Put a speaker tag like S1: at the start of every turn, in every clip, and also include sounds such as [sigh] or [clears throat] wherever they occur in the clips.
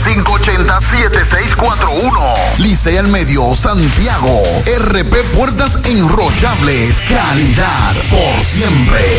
S1: 809-580-7641. Licea al Medio, Santiago. RP Puertas Enrollables. Calidad por siempre.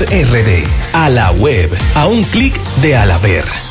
S2: RD. A la web. A un clic de Alaver.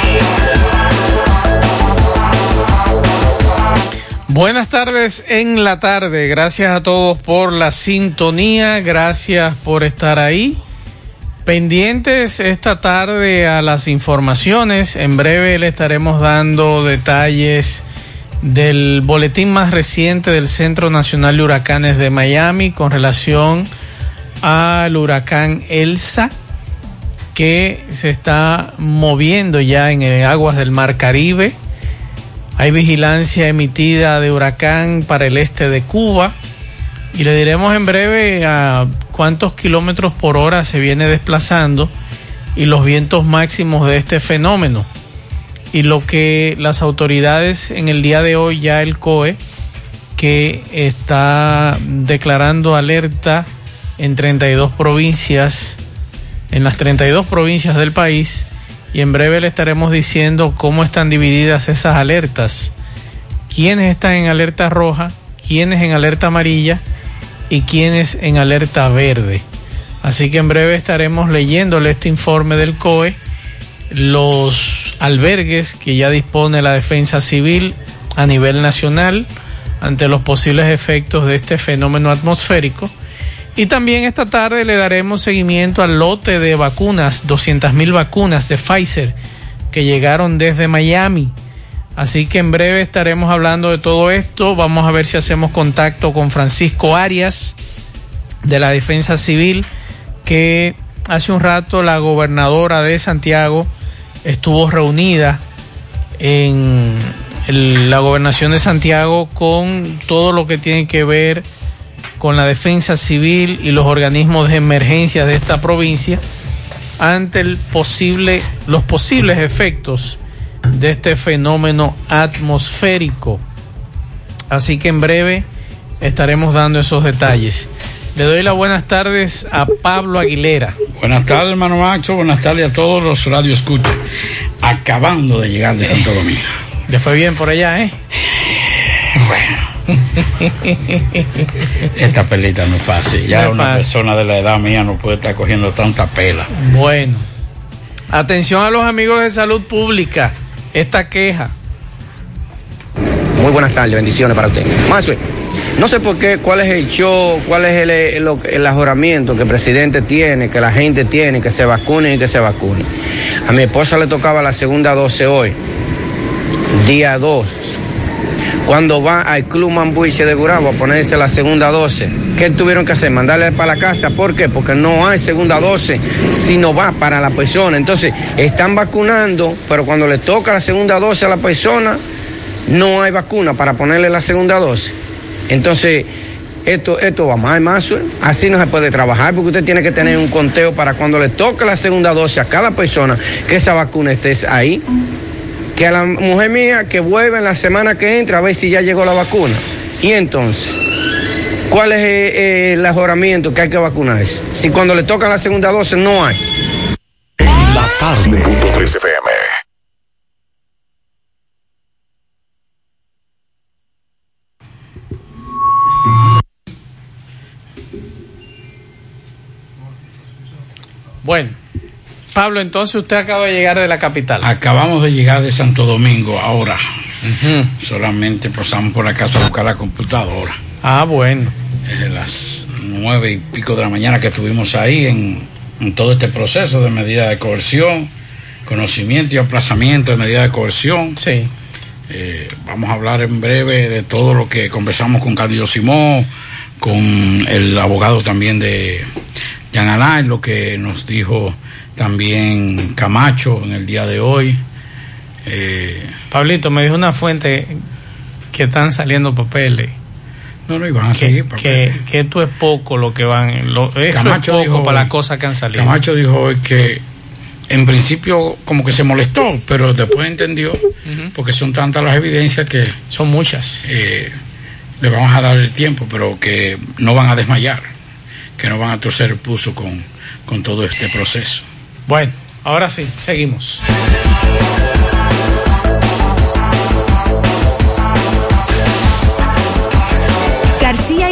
S3: Buenas tardes en la tarde. Gracias a todos por la sintonía. Gracias por estar ahí. Pendientes esta tarde a las informaciones. En breve le estaremos dando detalles del boletín más reciente del Centro Nacional de Huracanes de Miami con relación al huracán Elsa que se está moviendo ya en aguas del Mar Caribe hay vigilancia emitida de huracán para el este de Cuba y le diremos en breve a cuántos kilómetros por hora se viene desplazando y los vientos máximos de este fenómeno. Y lo que las autoridades en el día de hoy, ya el COE, que está declarando alerta en 32 provincias, en las 32 provincias del país, y en breve le estaremos diciendo cómo están divididas esas alertas, quiénes están en alerta roja, quiénes en alerta amarilla y quiénes en alerta verde. Así que en breve estaremos leyéndole este informe del COE, los albergues que ya dispone la defensa civil a nivel nacional ante los posibles efectos de este fenómeno atmosférico y también esta tarde le daremos seguimiento al lote de vacunas, 200 mil vacunas de Pfizer que llegaron desde Miami. Así que en breve estaremos hablando de todo esto. Vamos a ver si hacemos contacto con Francisco Arias de la Defensa Civil, que hace un rato la gobernadora de Santiago estuvo reunida en la gobernación de Santiago con todo lo que tiene que ver con la defensa civil y los organismos de emergencia de esta provincia ante el posible, los posibles efectos de este fenómeno atmosférico. Así que en breve estaremos dando esos detalles. Le doy las buenas tardes a Pablo Aguilera.
S4: Buenas tardes, hermano Macho. Buenas tardes a todos los radio escuchas. Acabando de llegar de Santo Domingo.
S3: Le fue bien por allá, ¿eh?
S4: Bueno. [laughs] Esta pelita no es fácil. Ya una persona de la edad mía no puede estar cogiendo tanta pela.
S3: Bueno. Atención a los amigos de salud pública. Esta queja.
S5: Muy buenas tardes, bendiciones para usted. Mazue, no sé por qué, cuál es el show, cuál es el, el, el, ajoramiento que el presidente tiene, que la gente tiene, que se vacune y que se vacune. A mi esposa le tocaba la segunda 12 hoy, día 2. Cuando va al Club Mambuiche de Gurabo a ponerse la segunda 12, ¿qué tuvieron que hacer? Mandarle para la casa. ¿Por qué? Porque no hay segunda 12 si no va para la persona. Entonces, están vacunando, pero cuando le toca la segunda 12 a la persona, no hay vacuna para ponerle la segunda 12. Entonces, esto, esto va mal, más. Así no se puede trabajar porque usted tiene que tener un conteo para cuando le toque la segunda dosis a cada persona que esa vacuna esté ahí. Que a la mujer mía que vuelva en la semana que entra a ver si ya llegó la vacuna. Y entonces, ¿cuál es eh, el ajoramiento que hay que vacunarse? Si cuando le toca la segunda dosis no hay.
S6: En la tarde. FM.
S3: Bueno, Pablo, entonces usted acaba de llegar de la capital.
S4: Acabamos de llegar de Santo Domingo ahora. Solamente pasamos por la casa a buscar la computadora.
S3: Ah, bueno.
S4: Desde las nueve y pico de la mañana que estuvimos ahí en, todo este proceso de medida de coerción, conocimiento y aplazamiento de medida de coerción.
S3: Sí.
S4: Eh, vamos a hablar en breve de todo lo que conversamos con Cadillo Simón, con el abogado también de Jan Alain, lo que nos dijo también Camacho en el día de hoy.
S3: Eh, Pablito, me dijo una fuente que están saliendo papeles.
S4: No, no iban a seguir
S3: papeles. Que, que, esto es poco lo que van. Lo, Camacho es poco dijo para las cosas que han salido.
S4: Camacho dijo hoy que en principio como que se molestó, pero después entendió, porque son tantas las evidencias que...
S3: Son muchas.
S4: Eh, le vamos a dar el tiempo, pero que no van a desmayar que no van a torcer el pulso con, con todo este proceso.
S3: Bueno, ahora sí, seguimos.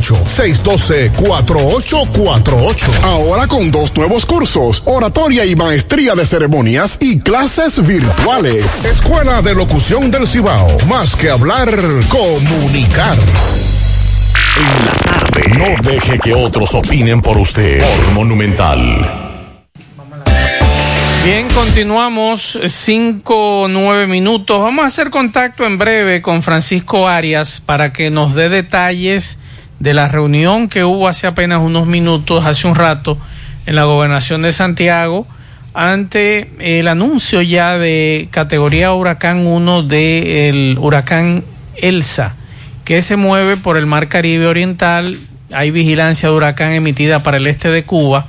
S7: 612-4848. Ahora con dos nuevos cursos, oratoria y maestría de ceremonias y clases virtuales. Escuela de Locución del Cibao. Más que hablar, comunicar.
S6: En la tarde. No deje que otros opinen por usted. Por Monumental.
S3: Bien, continuamos cinco, nueve minutos. Vamos a hacer contacto en breve con Francisco Arias para que nos dé detalles de la reunión que hubo hace apenas unos minutos, hace un rato, en la gobernación de Santiago, ante el anuncio ya de categoría huracán 1 del huracán Elsa, que se mueve por el mar Caribe Oriental. Hay vigilancia de huracán emitida para el este de Cuba.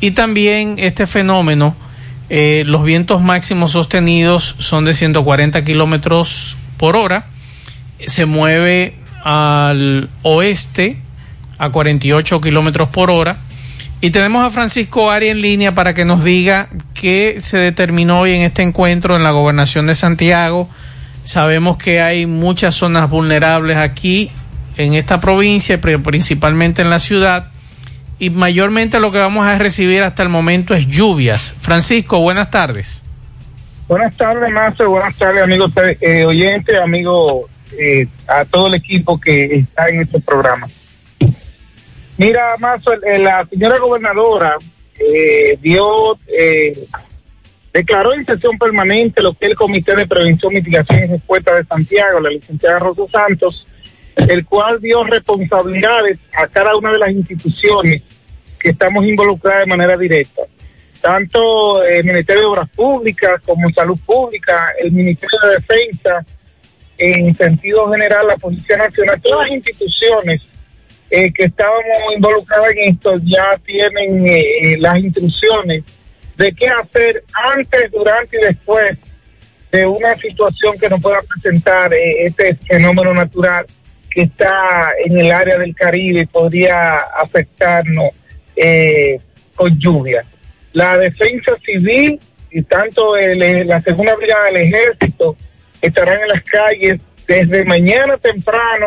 S3: Y también este fenómeno, eh, los vientos máximos sostenidos son de 140 kilómetros por hora. Se mueve al oeste a 48 kilómetros por hora. Y tenemos a Francisco Ari en línea para que nos diga qué se determinó hoy en este encuentro en la gobernación de Santiago. Sabemos que hay muchas zonas vulnerables aquí en esta provincia, pero principalmente en la ciudad. Y mayormente lo que vamos a recibir hasta el momento es lluvias. Francisco, buenas tardes.
S8: Buenas tardes, Master. Buenas tardes, amigos eh, oyentes, amigos eh, a todo el equipo que está en este programa. Mira, eh, la señora gobernadora eh, dio, eh, declaró en sesión permanente lo que es el Comité de Prevención, Mitigación y Respuesta de Santiago, la licenciada Rosa Santos, el cual dio responsabilidades a cada una de las instituciones que estamos involucradas de manera directa. Tanto el Ministerio de Obras Públicas como Salud Pública, el Ministerio de Defensa, en sentido general la Policía Nacional, todas las instituciones eh, que estábamos involucradas en esto ya tienen eh, las instrucciones de qué hacer antes, durante y después de una situación que nos pueda presentar eh, este fenómeno natural que está en el área del Caribe y podría afectarnos con lluvia. La defensa civil y tanto la segunda brigada del ejército estarán en las calles desde mañana temprano,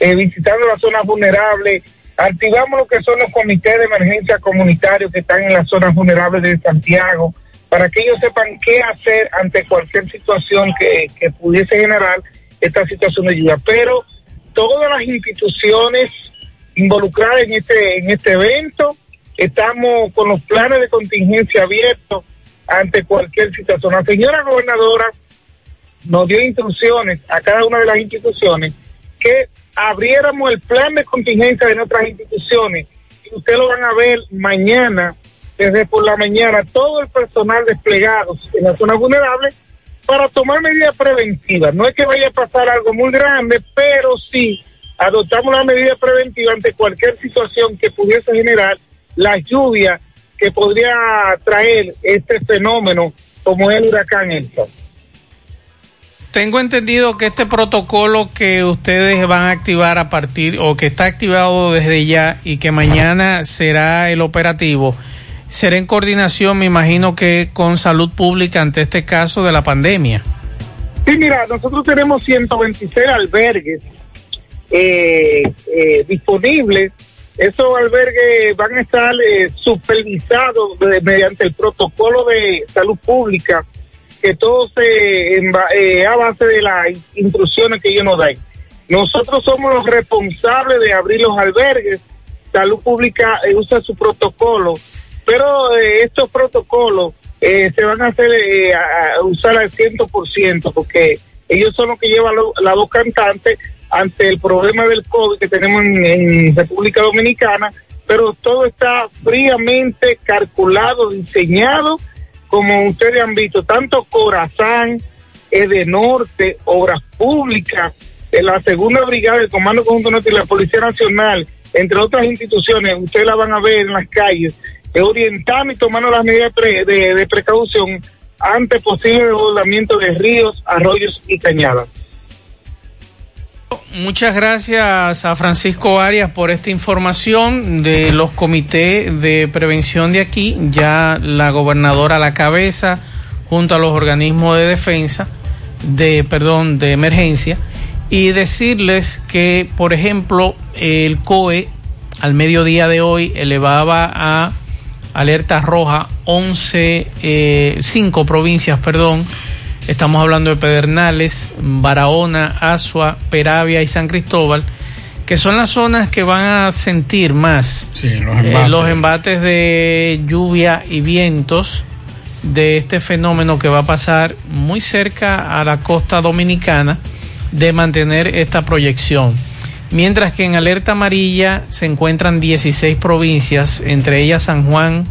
S8: eh, visitando las zonas vulnerables. Activamos lo que son los comités de emergencia comunitarios que están en las zonas vulnerables de Santiago, para que ellos sepan qué hacer ante cualquier situación que, que pudiese generar esta situación de lluvia. Pero todas las instituciones involucradas en este, en este evento, estamos con los planes de contingencia abiertos ante cualquier situación. La señora gobernadora nos dio instrucciones a cada una de las instituciones que abriéramos el plan de contingencia de nuestras instituciones y ustedes lo van a ver mañana, desde por la mañana, todo el personal desplegado en la zona vulnerable para tomar medidas preventivas. No es que vaya a pasar algo muy grande, pero sí adoptamos una medida preventiva ante cualquier situación que pudiese generar la lluvia que podría traer este fenómeno como el huracán Elsa
S3: tengo entendido que este protocolo que ustedes van a activar a partir o que está activado desde ya y que mañana será el operativo será en coordinación, me imagino que con salud pública ante este caso de la pandemia.
S8: Sí, mira, nosotros tenemos 126 albergues eh, eh, disponibles. Esos albergues van a estar eh, supervisados de- mediante el protocolo de salud pública, que todo se eh, a base de las instrucciones que ellos nos den. Nosotros somos los responsables de abrir los albergues. Salud Pública eh, usa su protocolo, pero eh, estos protocolos eh, se van a hacer usar al 100% porque ellos son los que llevan la voz cantante ante el problema del COVID que tenemos en, en República Dominicana, pero todo está fríamente calculado, diseñado, como ustedes han visto, tanto Corazán, Edenorte, Obras Públicas, la Segunda Brigada del Comando Conjunto Norte y la Policía Nacional, entre otras instituciones, ustedes la van a ver en las calles, eh, orientando y tomando las medidas de, de precaución ante posible desbordamiento de ríos, arroyos y cañadas.
S3: Muchas gracias a Francisco Arias por esta información de los comités de prevención de aquí. Ya la gobernadora a la cabeza, junto a los organismos de defensa, de, perdón, de emergencia, y decirles que, por ejemplo, el COE al mediodía de hoy elevaba a alerta roja 11, eh, 5 provincias, perdón, Estamos hablando de Pedernales, Barahona, Asua, Peravia y San Cristóbal, que son las zonas que van a sentir más
S4: Sí, los
S3: eh,
S4: embates.
S3: los embates de lluvia y vientos de este fenómeno que va a pasar muy cerca a la costa dominicana de mantener esta proyección. Mientras que en alerta amarilla se encuentran 16 provincias, entre ellas San Juan,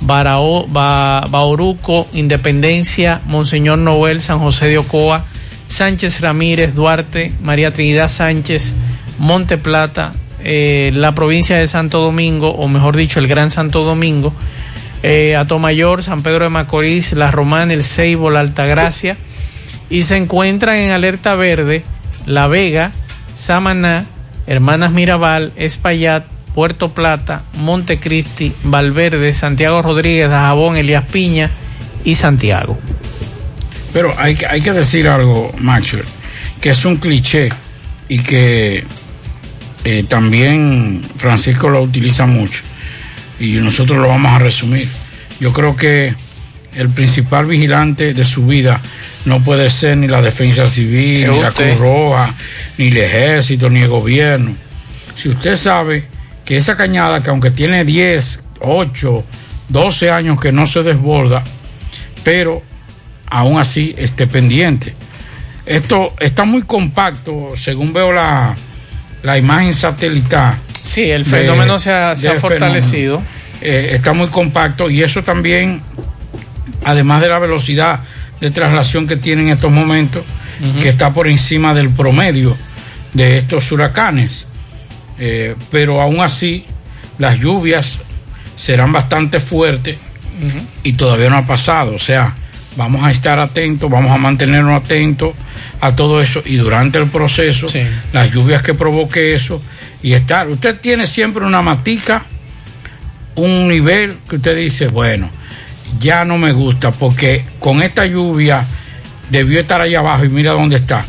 S3: Barao, Ba- Bauruco, Independencia, Monseñor Noel, San José de Ocoa, Sánchez Ramírez, Duarte, María Trinidad Sánchez, Monte Plata, eh, la provincia de Santo Domingo, o mejor dicho, el Gran Santo Domingo, eh, Atomayor, San Pedro de Macorís, La Romana, El Ceibo, La Altagracia, y se encuentran en alerta verde La Vega, Samaná, Hermanas Mirabal, Espaillat, Puerto Plata, Montecristi, Valverde, Santiago Rodríguez, Dajabón, Elías Piña y Santiago.
S4: Pero hay, que- hay que decir algo, Maxwell, que es un cliché y que eh, también Francisco lo utiliza mucho y nosotros lo vamos a resumir. Yo creo que el principal vigilante de su vida no puede ser ni la defensa civil, ni la. Cruz Roja, ni el ejército, ni el gobierno. Si usted sabe que esa cañada, que aunque tiene 10, 8, 12 años que no se desborda, pero aún así esté pendiente. Esto está muy compacto, según veo la, la imagen satelital.
S3: Sí, el fenómeno se ha- se ha
S4: del
S3: fortalecido.
S4: Eh, está muy compacto y eso también, además de la velocidad de traslación que tiene en estos momentos, que está por encima del promedio de estos huracanes. Eh, pero aún así, las lluvias serán bastante fuertes y todavía no ha pasado. O sea, vamos a estar atentos, vamos a mantenernos atentos a todo eso y durante el proceso, las lluvias que provoque eso y estar. Usted tiene siempre una matica, un nivel que usted dice, bueno, ya no me gusta porque con esta lluvia debió estar allá abajo y mira dónde está.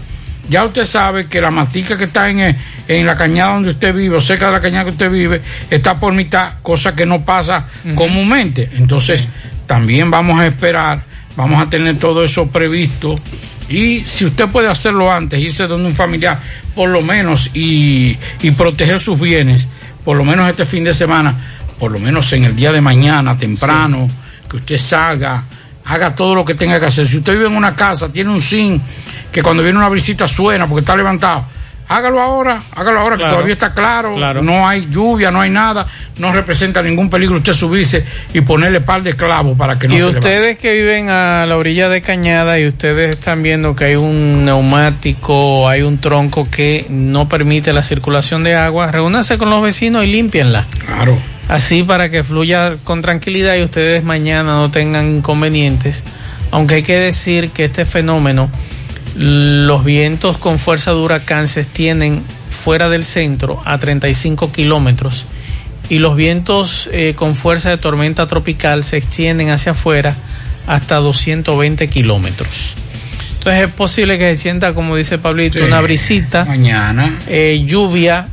S4: Ya usted sabe que la matica que está en, eh, en la cañada donde usted vive o cerca de la cañada que usted vive está por mitad, cosa que no pasa comúnmente. Entonces, también vamos a esperar, vamos a tener todo eso previsto. Y si usted puede hacerlo antes, irse donde un familiar, por lo menos, y, y proteger sus bienes, por lo menos este fin de semana, por lo menos en el día de mañana, temprano, que usted salga, haga todo lo que tenga que hacer. Si usted vive en una casa, tiene un zinc que cuando viene una visita suena porque está levantado, hágalo ahora, hágalo ahora
S3: Claro.
S4: que todavía está claro, no hay lluvia, no hay nada, no representa ningún peligro usted subirse y ponerle par de clavos para que no
S3: y
S4: se levante.
S3: ustedes que viven a la orilla de Cañada y ustedes están viendo que hay un neumático, hay un tronco que no permite la circulación de agua, reúnanse con los vecinos y límpienla.
S4: Claro.
S3: Así para que fluya con tranquilidad y ustedes mañana no tengan inconvenientes. Aunque hay que decir que este fenómeno, los vientos con fuerza de huracán se extienden fuera del centro a 35 kilómetros y los vientos eh, con fuerza de tormenta tropical se extienden hacia afuera hasta 220 kilómetros. Entonces es posible que se sienta, como dice Pablito,
S4: Sí.
S3: una brisita.
S4: Mañana.
S3: eh, lluvia,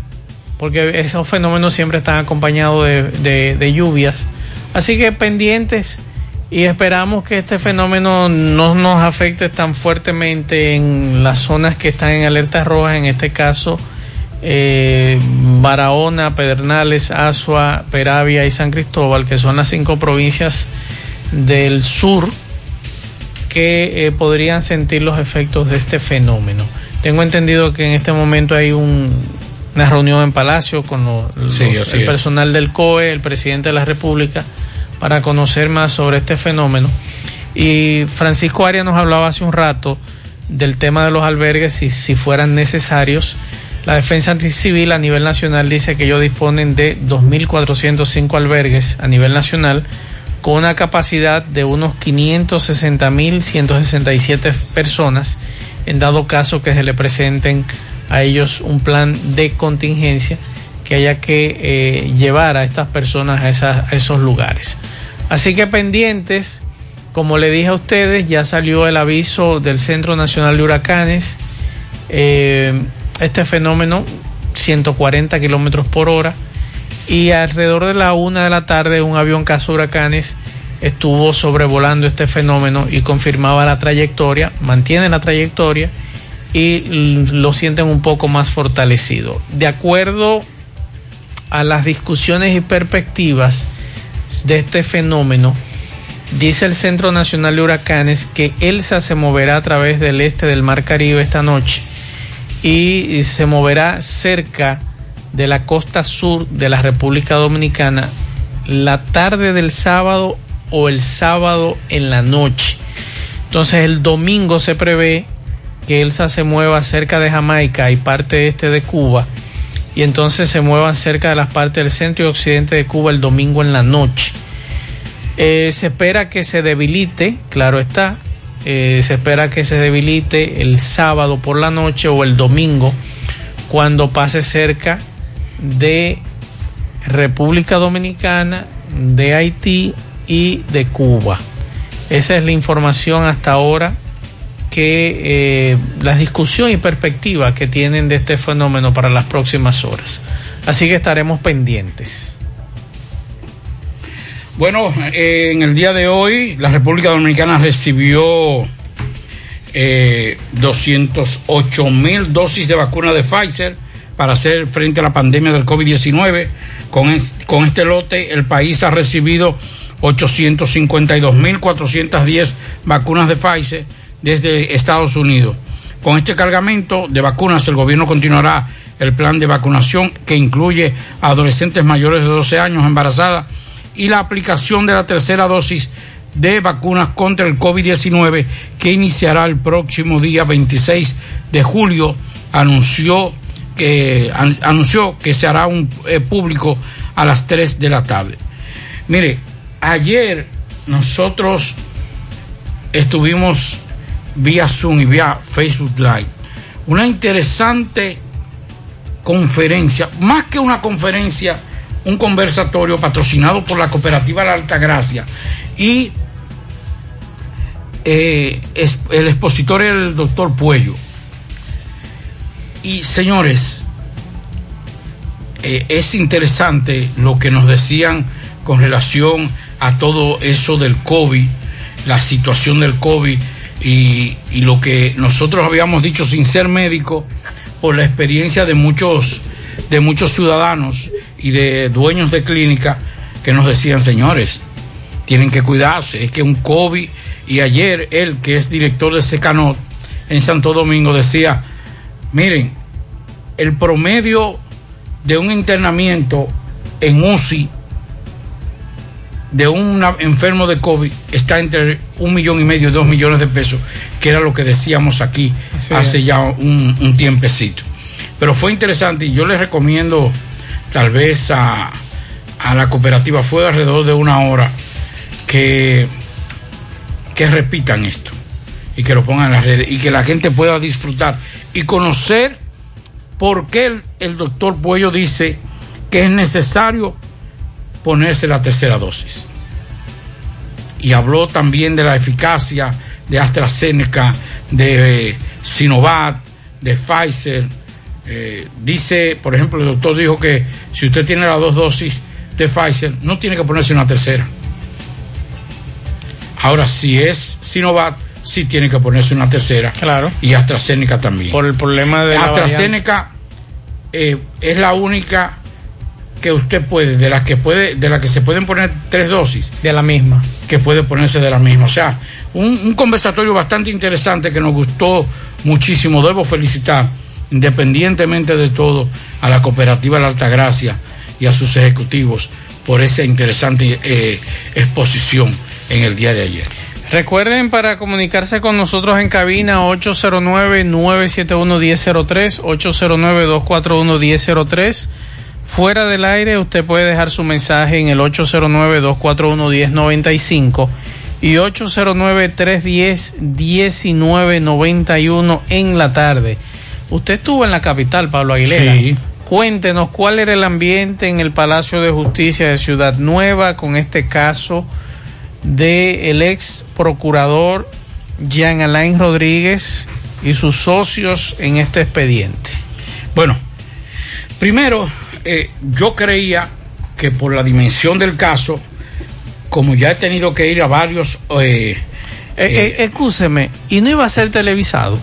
S3: porque esos fenómenos siempre están acompañados de, lluvias. Así que pendientes y esperamos que este fenómeno no nos afecte tan fuertemente en las zonas que están en alerta roja, en este caso eh, Barahona, Pedernales, Asua, Peravia y San Cristóbal, que son las cinco provincias del sur que eh, podrían sentir los efectos de este fenómeno. Tengo entendido que en este momento hay un- una reunión en Palacio con lo-
S4: Sí,
S3: los-
S4: así
S3: el
S4: es.
S3: personal del COE, el presidente de la República, para conocer más sobre este fenómeno. Y Francisco Arias nos hablaba hace un rato del tema de los albergues, si, si fueran necesarios. La Defensa Civil a nivel nacional dice que ellos disponen de 2.405 albergues a nivel nacional con una capacidad de unos 560.167 personas en dado caso que se le presenten a ellos un plan de contingencia que haya que eh, llevar a estas personas a, esos lugares. Así que pendientes, como le dije a ustedes, ya salió el aviso del Centro Nacional de Huracanes. Eh, este fenómeno, 140 kilómetros por hora. Y alrededor de la una de la tarde, un avión caza huracanes estuvo sobrevolando este fenómeno y confirmaba la trayectoria, mantiene la trayectoria y lo sienten un poco más fortalecido. De acuerdo a las discusiones y perspectivas de este fenómeno, dice el Centro Nacional de Huracanes que Elsa se moverá a través del este del Mar Caribe esta noche y se moverá cerca de la costa sur de la República Dominicana la tarde del sábado o el sábado en la noche. Entonces el domingo se prevé que Elsa se mueva cerca de Jamaica y parte este de Cuba y entonces se muevan cerca de las partes del centro y occidente de Cuba el domingo en la noche. Eh, se espera que se debilite, claro está, eh, se espera que se debilite el sábado por la noche o el domingo cuando pase cerca de República Dominicana, de Haití y de Cuba. Esa es la información hasta ahora que eh, la discusión y perspectiva que tienen de este fenómeno para las próximas horas. Así que estaremos pendientes.
S4: Bueno, eh, en el día de hoy la República Dominicana recibió eh, 208 mil dosis de vacuna de Pfizer para hacer frente a la pandemia del COVID-19. Con, con este lote el país ha recibido 852 mil 410 vacunas de Pfizer desde Estados Unidos. Con este cargamento de vacunas el gobierno continuará el plan de vacunación que incluye a adolescentes mayores de 12 años embarazadas y la aplicación de la tercera dosis de vacunas contra el COVID-19 que iniciará el próximo día 26 de julio, anunció que, an- anunció que se hará un eh, público a las 3 de la tarde. Mire, ayer nosotros estuvimos vía Zoom y vía Facebook Live. Una interesante conferencia, más que una conferencia, un conversatorio patrocinado por la cooperativa La Altagracia y eh, es- el expositor era el doctor Puello. Y señores, eh, es interesante lo que nos decían con relación a todo eso del COVID, la situación del COVID y, lo que nosotros habíamos dicho sin ser médico por la experiencia de muchos de muchos ciudadanos y de dueños de clínica que nos decían, señores, tienen que cuidarse, es que un COVID, y ayer él, que es director de Secanot en Santo Domingo, decía, miren, el promedio de un internamiento en UCI de un enfermo de COVID está entre un millón y medio y dos millones de pesos, que era lo que decíamos aquí
S3: Así
S4: hace
S3: es.
S4: ya un, un tiempecito. Pero fue interesante y yo les recomiendo tal vez a, a la cooperativa, fue alrededor de una hora, que, que repitan esto y que lo pongan en las redes y que la gente pueda disfrutar y conocer por qué el, el doctor Puello dice que es necesario ponerse la tercera dosis. Y habló también de la eficacia de AstraZeneca, de eh, Sinovac, de Pfizer. Eh, dice, por ejemplo, el doctor dijo que si usted tiene las dos dosis de Pfizer, no tiene que ponerse una tercera. Ahora, si es Sinovac, sí tiene que ponerse una tercera.
S3: Claro.
S4: Y AstraZeneca también.
S3: Por el problema de la
S4: AstraZeneca eh, es la única que usted puede, de las que puede, de la que se pueden poner tres dosis.
S3: De la misma.
S4: Que puede ponerse de la misma. O sea, un, un conversatorio bastante interesante que nos gustó muchísimo. Debo felicitar, independientemente de todo, a la cooperativa La Altagracia y a sus ejecutivos por esa interesante eh, exposición en el día de ayer.
S3: Recuerden para comunicarse con nosotros en cabina 809-971-1003, 809-241-1003. Fuera del aire usted puede dejar su mensaje en el 809-241-1095 y 809-310-1991 en la tarde. Usted estuvo en la capital, Pablo Aguilera.
S4: Sí.
S3: Cuéntenos cuál era el ambiente en el Palacio de Justicia de Ciudad Nueva con este caso de el ex procurador Jean Alain Rodríguez y sus socios en este expediente.
S4: Bueno, primero, eh, yo creía que por la dimensión del caso, como ya he tenido que ir a varios... Eh,
S3: Eh, eh, excúseme, ¿y no iba a ser televisado?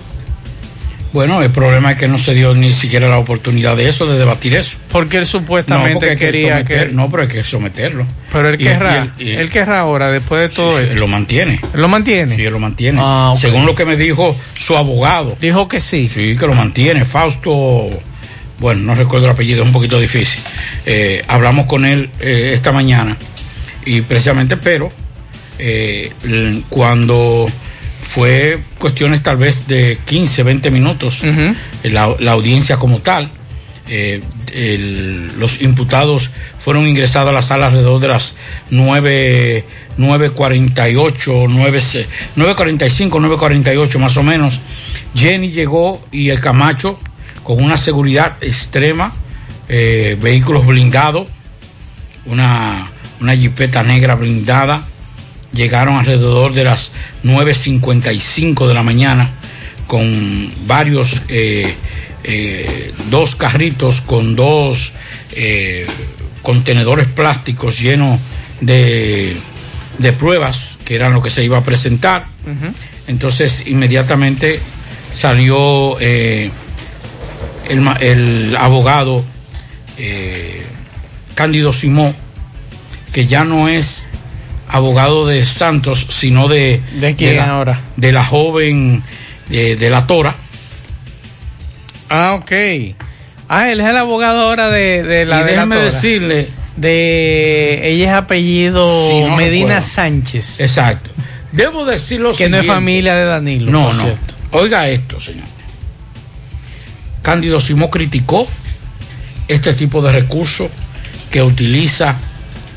S4: Bueno, el problema es que no se dio ni siquiera la oportunidad de eso, de debatir eso.
S3: Porque él supuestamente
S4: porque hay que
S3: quería
S4: someter-
S3: que...
S4: No, pero hay que someterlo.
S3: Pero él querrá,
S4: y-
S3: él querrá ahora, después de todo
S4: Sí, él lo mantiene.
S3: ¿Él lo mantiene?
S4: Sí, él lo mantiene.
S3: Ah.
S4: Según lo que me dijo su abogado.
S3: Dijo que sí.
S4: Sí, que lo mantiene. Fausto, bueno, no recuerdo el apellido, es un poquito difícil. Eh, hablamos con él eh, esta mañana y precisamente, pero eh, cuando fue cuestiones tal vez de 15, 20 minutos, la, la audiencia como tal, el- los imputados fueron ingresados a la sala alrededor de las 9, 9.48, 9, 9.45, 9.48 más o menos. Jenny llegó y el Camacho con una seguridad extrema, eh, vehículos blindados, una, una jipeta negra blindada. Llegaron alrededor de las 9.55 de la mañana con varios, eh, eh, dos carritos con dos contenedores plásticos llenos de, de pruebas, que eran lo que se iba a presentar. Entonces inmediatamente salió eh, el, abogado eh, Cándido Simón, que ya no es abogado de Santos, sino de...
S3: ¿De quién
S4: la,
S3: ahora?
S4: De la joven eh, de la Tora.
S3: Ah, ok. Ah, él es el abogado ahora de, de la
S4: y
S3: de
S4: déjeme
S3: la Tora.
S4: decirle...
S3: De ella es apellido
S4: Sí, no
S3: Medina. Sánchez.
S4: Exacto. Debo decir lo
S3: Que no es familia de Danilo.
S4: No, no.
S3: cierto.
S4: Oiga esto, señor. Cándido Simón criticó este tipo de recursos que utiliza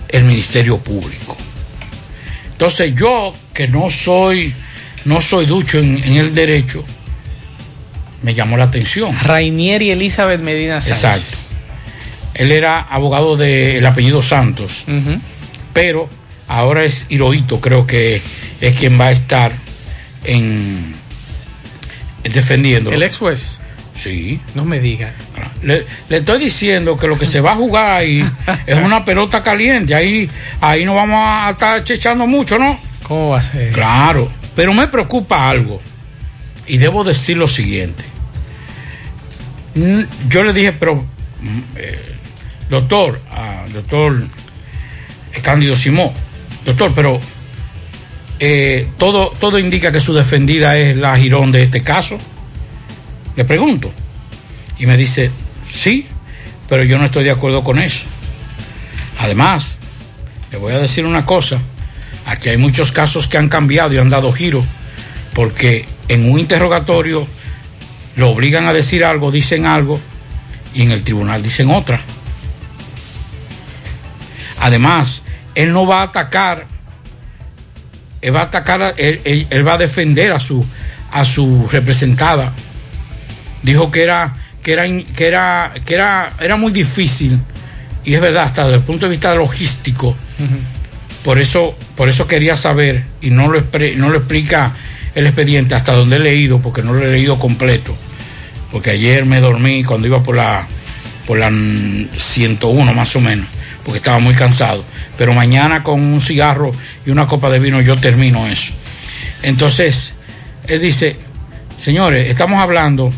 S4: el Ministerio Público. Entonces yo, que no soy, no soy ducho en, en el derecho, me llamó la atención.
S3: Rainier y Elizabeth Medina Sánchez.
S4: Exacto. Él era abogado del apellido Santos, pero ahora es Hirohito, creo que es quien va a estar en defendiendo.
S3: El ex juez.
S4: Sí.
S3: No me diga.
S4: Le, le estoy diciendo que lo que se va a jugar ahí [laughs] es una pelota caliente. Ahí, ahí no vamos a estar chechando mucho, ¿no?
S3: ¿Cómo va a ser?
S4: Claro. Pero me preocupa algo. Y debo decir lo siguiente. Mm, Yo le dije, pero, mm, eh, doctor, ah, doctor Cándido Simón, doctor, pero eh, todo, todo indica que su defendida es la Girón de este caso. Le pregunto. Y me dice, sí, pero yo no estoy de acuerdo con eso. Además, le voy a decir una cosa. Aquí hay muchos casos que han cambiado y han dado giro, porque en un interrogatorio lo obligan a decir algo, dicen algo, y en el tribunal dicen otra. Además, él no va a atacar, él va a atacar, él, él- él va a defender a su, a su representada. Dijo que era, que era, que era, que era, era muy difícil y es verdad, hasta desde el punto de vista logístico, por eso, por eso quería saber, y no lo, no lo explica el expediente hasta donde he leído, porque no lo he leído completo, porque ayer me dormí cuando iba por la, por la 101 más o menos, porque estaba muy cansado, pero mañana con un cigarro y una copa de vino yo termino eso. Entonces, él dice, señores, estamos hablando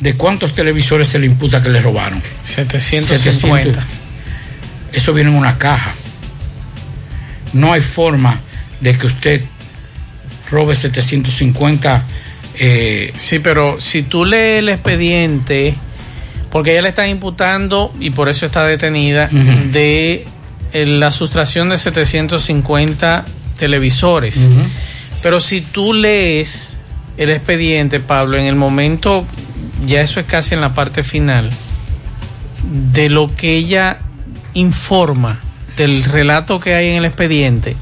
S4: de cuántos televisores se le imputa que le robaron.
S3: 750.
S4: Eso viene en una caja. No hay forma de que usted robe 750.
S3: Eh, sí, pero si tú lees el expediente, porque ella le están imputando, y por eso está detenida, de eh, la sustracción de 750 televisores. Pero si tú lees el expediente, Pablo, en el momento, ya eso es casi en la parte final, de lo que ella informa, del relato que hay en el expediente,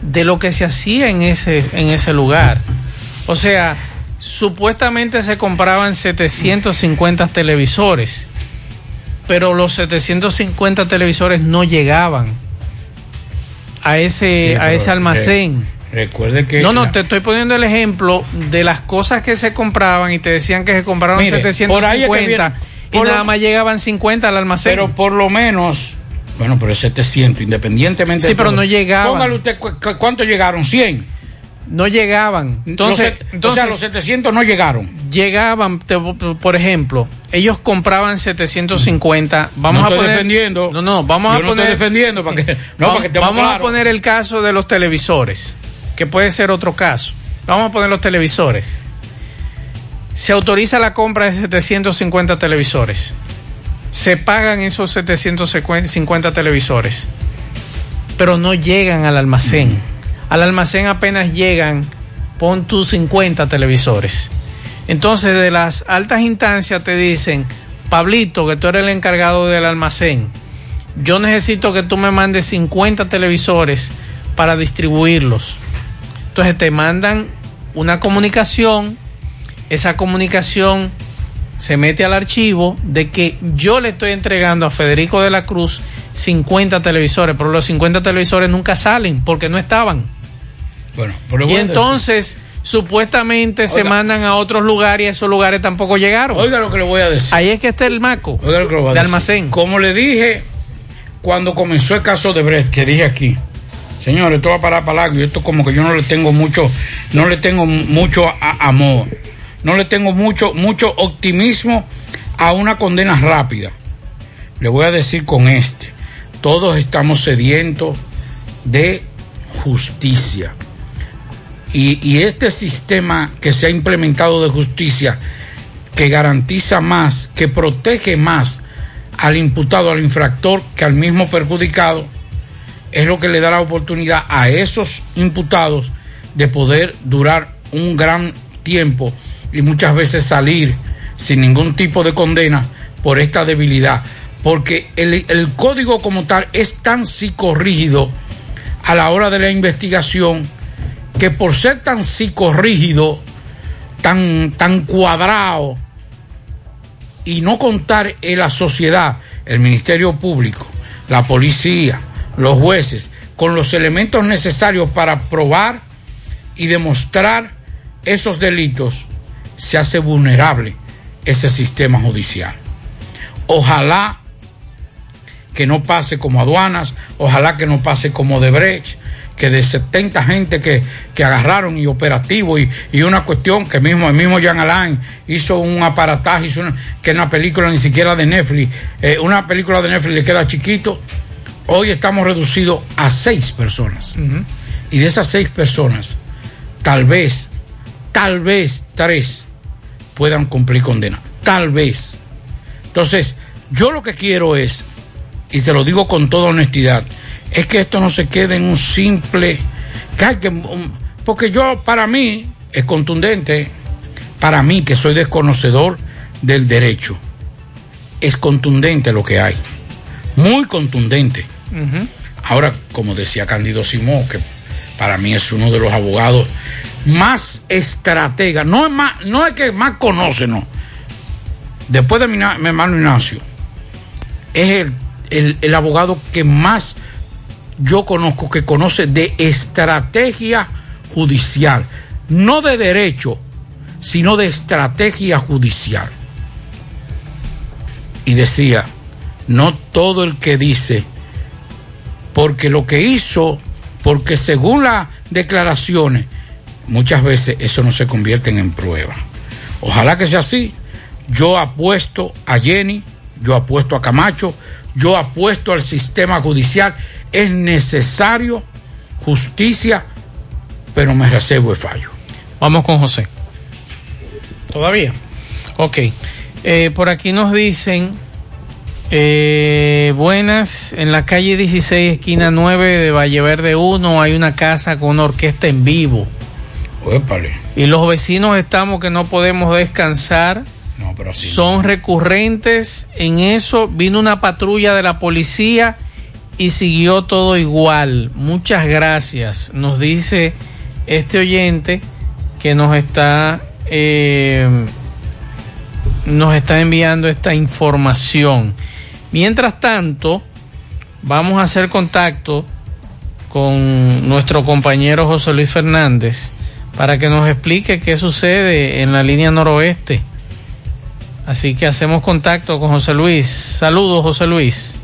S3: de lo que se hacía en ese, en ese lugar. O sea, supuestamente se compraban 750 televisores, pero los 750 televisores no llegaban a ese, a ese almacén.
S4: Recuerde que.
S3: No, no, te estoy poniendo el ejemplo de las cosas que se compraban y te decían que se compraron 750 y nada más llegaban 50 al almacén.
S4: Pero por lo menos bueno, pero es 700, independientemente.
S3: Sí, pero no llegaban.
S4: Póngale usted, ¿cuántos llegaron? 100.
S3: No llegaban. Entonces,
S4: entonces, o sea, los 700 no llegaron.
S3: Llegaban, por ejemplo, ellos compraban 750. Vamos
S4: no
S3: a
S4: estoy defendiendo.
S3: No, no, vamos
S4: Yo
S3: a poner.
S4: No estoy defendiendo para que.
S3: No, vamos, para que vamos a poner el caso de los televisores, que puede ser otro caso. Vamos a poner los televisores. Se autoriza la compra de 750 televisores se pagan esos 750 televisores, pero no llegan al almacén. Al almacén apenas llegan, pon tus 50 televisores. Entonces de las altas instancias te dicen, Pablito, que tú eres el encargado del almacén, yo necesito que tú me mandes 50 televisores para distribuirlos. Entonces te mandan una comunicación, esa comunicación se mete al archivo de que yo le estoy entregando a Federico de la Cruz 50 televisores, pero los 50 televisores nunca salen porque no estaban.
S4: Bueno,
S3: y entonces supuestamente se mandan a otros lugares y esos lugares tampoco llegaron.
S4: Oiga lo que le voy a decir.
S3: Ahí es que está el maco de almacén.
S4: Como le dije cuando comenzó el caso de Brett, que dije aquí, señores, esto va para largo y esto como que yo no le tengo mucho, no le tengo mucho amor no le tengo mucho, mucho optimismo a una condena rápida. Le voy a decir con este, todos estamos sedientos de justicia. Y, y, este sistema que se ha implementado de justicia, que garantiza más, que protege más al imputado, al infractor, que al mismo perjudicado, es lo que le da la oportunidad a esos imputados de poder durar un gran tiempo y muchas veces salir sin ningún tipo de condena por esta debilidad. Porque el, código como tal es tan psicorrígido a la hora de la investigación que por ser tan psicorrígido, tan, tan cuadrado y no contar en la sociedad, el Ministerio Público, la policía, los jueces, con los elementos necesarios para probar y demostrar esos delitos, se hace vulnerable ese sistema judicial. Ojalá que no pase como aduanas, ojalá que no pase como Debrecht, que de 70 gente que, agarraron y operativo y, una cuestión que mismo el mismo Jean Alain hizo un aparataje, hizo que en una película ni siquiera de Netflix, eh, una película de Netflix le queda chiquito, hoy estamos reducidos a seis personas. Y de esas seis personas, tal vez tal vez tres puedan cumplir condena. Tal vez. Entonces, yo lo que quiero es, y se lo digo con toda honestidad, es que esto no se quede en un simple... Porque yo, para mí, es contundente, para mí que soy desconocedor del derecho, es contundente lo que hay. Muy contundente. Ahora, como decía Candido Simón, que para mí es uno de los abogados más estratega, no es, más, no es que más conoce, no. Después de mi, hermano Ignacio, es el, el abogado que más yo conozco, que conoce de estrategia judicial, no de derecho, sino de estrategia judicial. Y decía, no todo el que dice, porque lo que hizo, porque según las declaraciones, muchas veces eso no se convierte en prueba. Ojalá que sea así. Yo apuesto a Jenny, yo apuesto a Camacho, yo apuesto al sistema judicial. Es necesario justicia, pero me reservo de fallo.
S3: Vamos con José. ¿Todavía? Ok. Eh, por aquí nos dicen, eh, buenas, en la calle 16, esquina 9 de Valleverde 1, hay una casa con una orquesta en vivo.
S4: Uépale.
S3: Y los vecinos estamos que no podemos descansar.
S4: No, pero así
S3: Son recurrentes en eso. Vino una patrulla de la policía y siguió todo igual. Muchas gracias. Nos dice este oyente que nos está eh, nos está enviando esta información. Mientras tanto, vamos a hacer contacto con nuestro compañero José Luis Fernández para que nos explique qué sucede en la línea noroeste. Así que hacemos contacto con José Luis. Saludos, José Luis.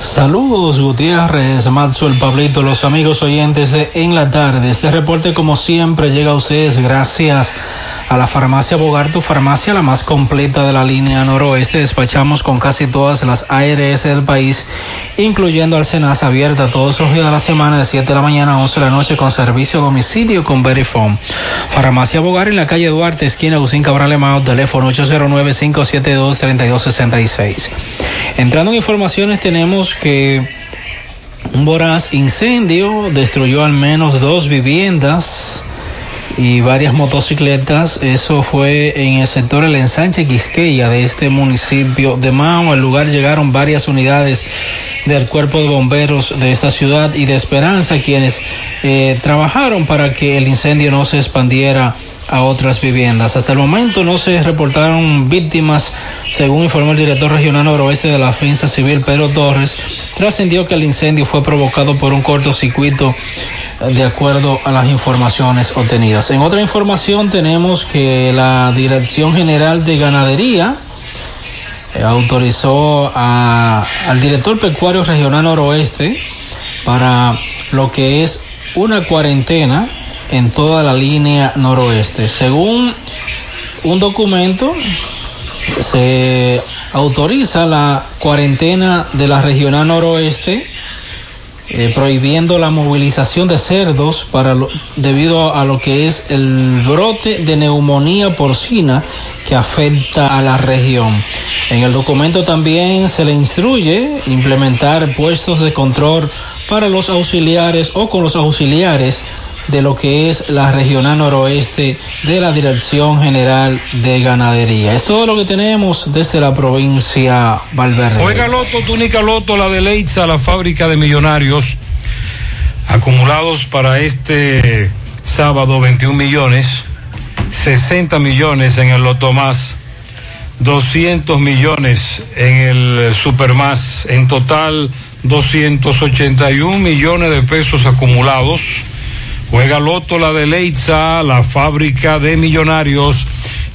S9: Saludos Gutiérrez, el Pablito, los amigos oyentes de En la Tarde. Este reporte como siempre llega a ustedes gracias a la farmacia Bogar, tu farmacia la más completa de la línea noroeste. Despachamos con casi todas las ARS del país, incluyendo al abierta todos los días de la semana de 7 de la mañana a 11 de la noche con servicio a domicilio con Verifone. Farmacia Bogar en la calle Duarte, esquina Agustín Cabral Emao, teléfono 809-572-3266. Entrando en informaciones tenemos que un voraz incendio destruyó al menos dos viviendas y varias motocicletas. Eso fue en el sector El Ensanche Quisqueya de este municipio de Mao. Al lugar llegaron varias unidades del cuerpo de bomberos de esta ciudad y de Esperanza quienes eh, trabajaron para que el incendio no se expandiera a otras viviendas. Hasta el momento no se reportaron víctimas, según informó el director regional noroeste de la Defensa Civil, Pedro Torres. Trascendió que el incendio fue provocado por un cortocircuito de acuerdo a las informaciones obtenidas. En otra información tenemos que la Dirección General de Ganadería eh, autorizó a, al director pecuario regional noroeste para lo que es una cuarentena en toda la línea noroeste. Según un documento, se autoriza la cuarentena de la regional noroeste eh, prohibiendo la movilización de cerdos debido a lo que es el brote de neumonía porcina que afecta a la región. En el documento también se le instruye implementar puestos de control para los auxiliares o con los auxiliares de lo que es la regional noroeste de la Dirección General de Ganadería. Es todo lo que tenemos desde la provincia Valverde.
S4: Oiga Loto, túnica Loto, la de Leitza, la fábrica de millonarios, acumulados para este sábado 21 millones, 60 millones en el Loto Más, 200 millones en el Super Más, en total 281 millones de pesos acumulados Juega Loto la de Leitza, la fábrica de millonarios.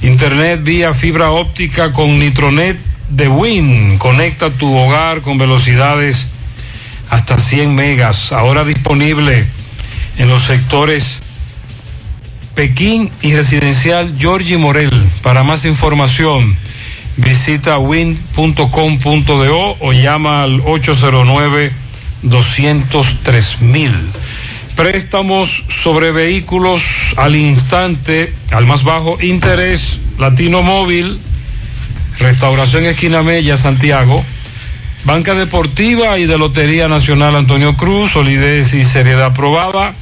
S4: Internet vía fibra óptica con Nitronet de Win. Conecta tu hogar con velocidades hasta 100 megas. Ahora disponible en los sectores Pekín y residencial Georgie Morel. Para más información, visita win.com.do o llama al 809 203 mil préstamos sobre vehículos al instante, al más bajo interés, Latino Móvil, Restauración Esquina Mella, Santiago, Banca Deportiva y de Lotería Nacional Antonio Cruz, solidez y seriedad aprobada.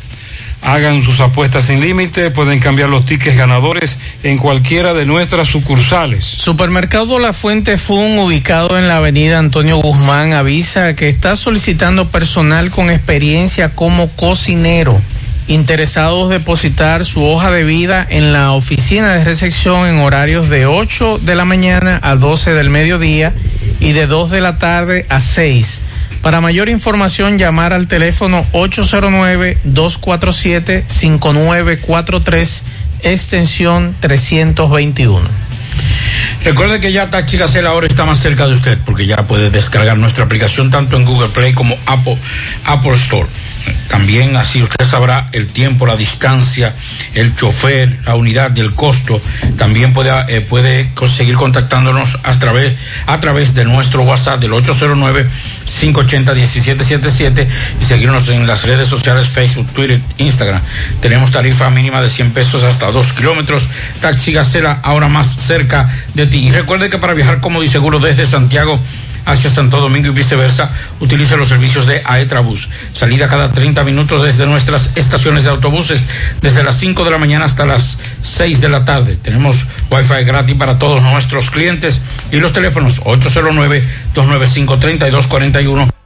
S4: Hagan sus apuestas sin límite, pueden cambiar los tickets ganadores en cualquiera de nuestras sucursales.
S3: Supermercado La Fuente Fun, ubicado en la avenida Antonio Guzmán, avisa que está solicitando personal con experiencia como cocinero. Interesados depositar su hoja de vida en la oficina de recepción en horarios de 8 de la mañana a 12 del mediodía y de 2 de la tarde a 6. Para mayor información, llamar al teléfono 809-247-5943, extensión 321.
S4: Recuerde que ya Taxi Gacela ahora está más cerca de usted porque ya puede descargar nuestra aplicación tanto en Google Play como Apple, Apple Store. También así usted sabrá el tiempo, la distancia, el chofer, la unidad y el costo. También puede, eh, puede seguir contactándonos a través, a través de nuestro WhatsApp del 809-580-1777 y seguirnos en las redes sociales Facebook, Twitter, Instagram. Tenemos tarifa mínima de 100 pesos hasta 2 kilómetros. Taxi Gacela ahora más cerca de ti. Y recuerde que para viajar cómodo y seguro desde Santiago, hacia Santo Domingo y viceversa, utilice los servicios de Aetrabús. Salida cada 30 minutos desde nuestras estaciones de autobuses, desde las 5 de la mañana hasta las 6 de la tarde. Tenemos Wi-Fi gratis para todos nuestros clientes y los teléfonos 809-295-3241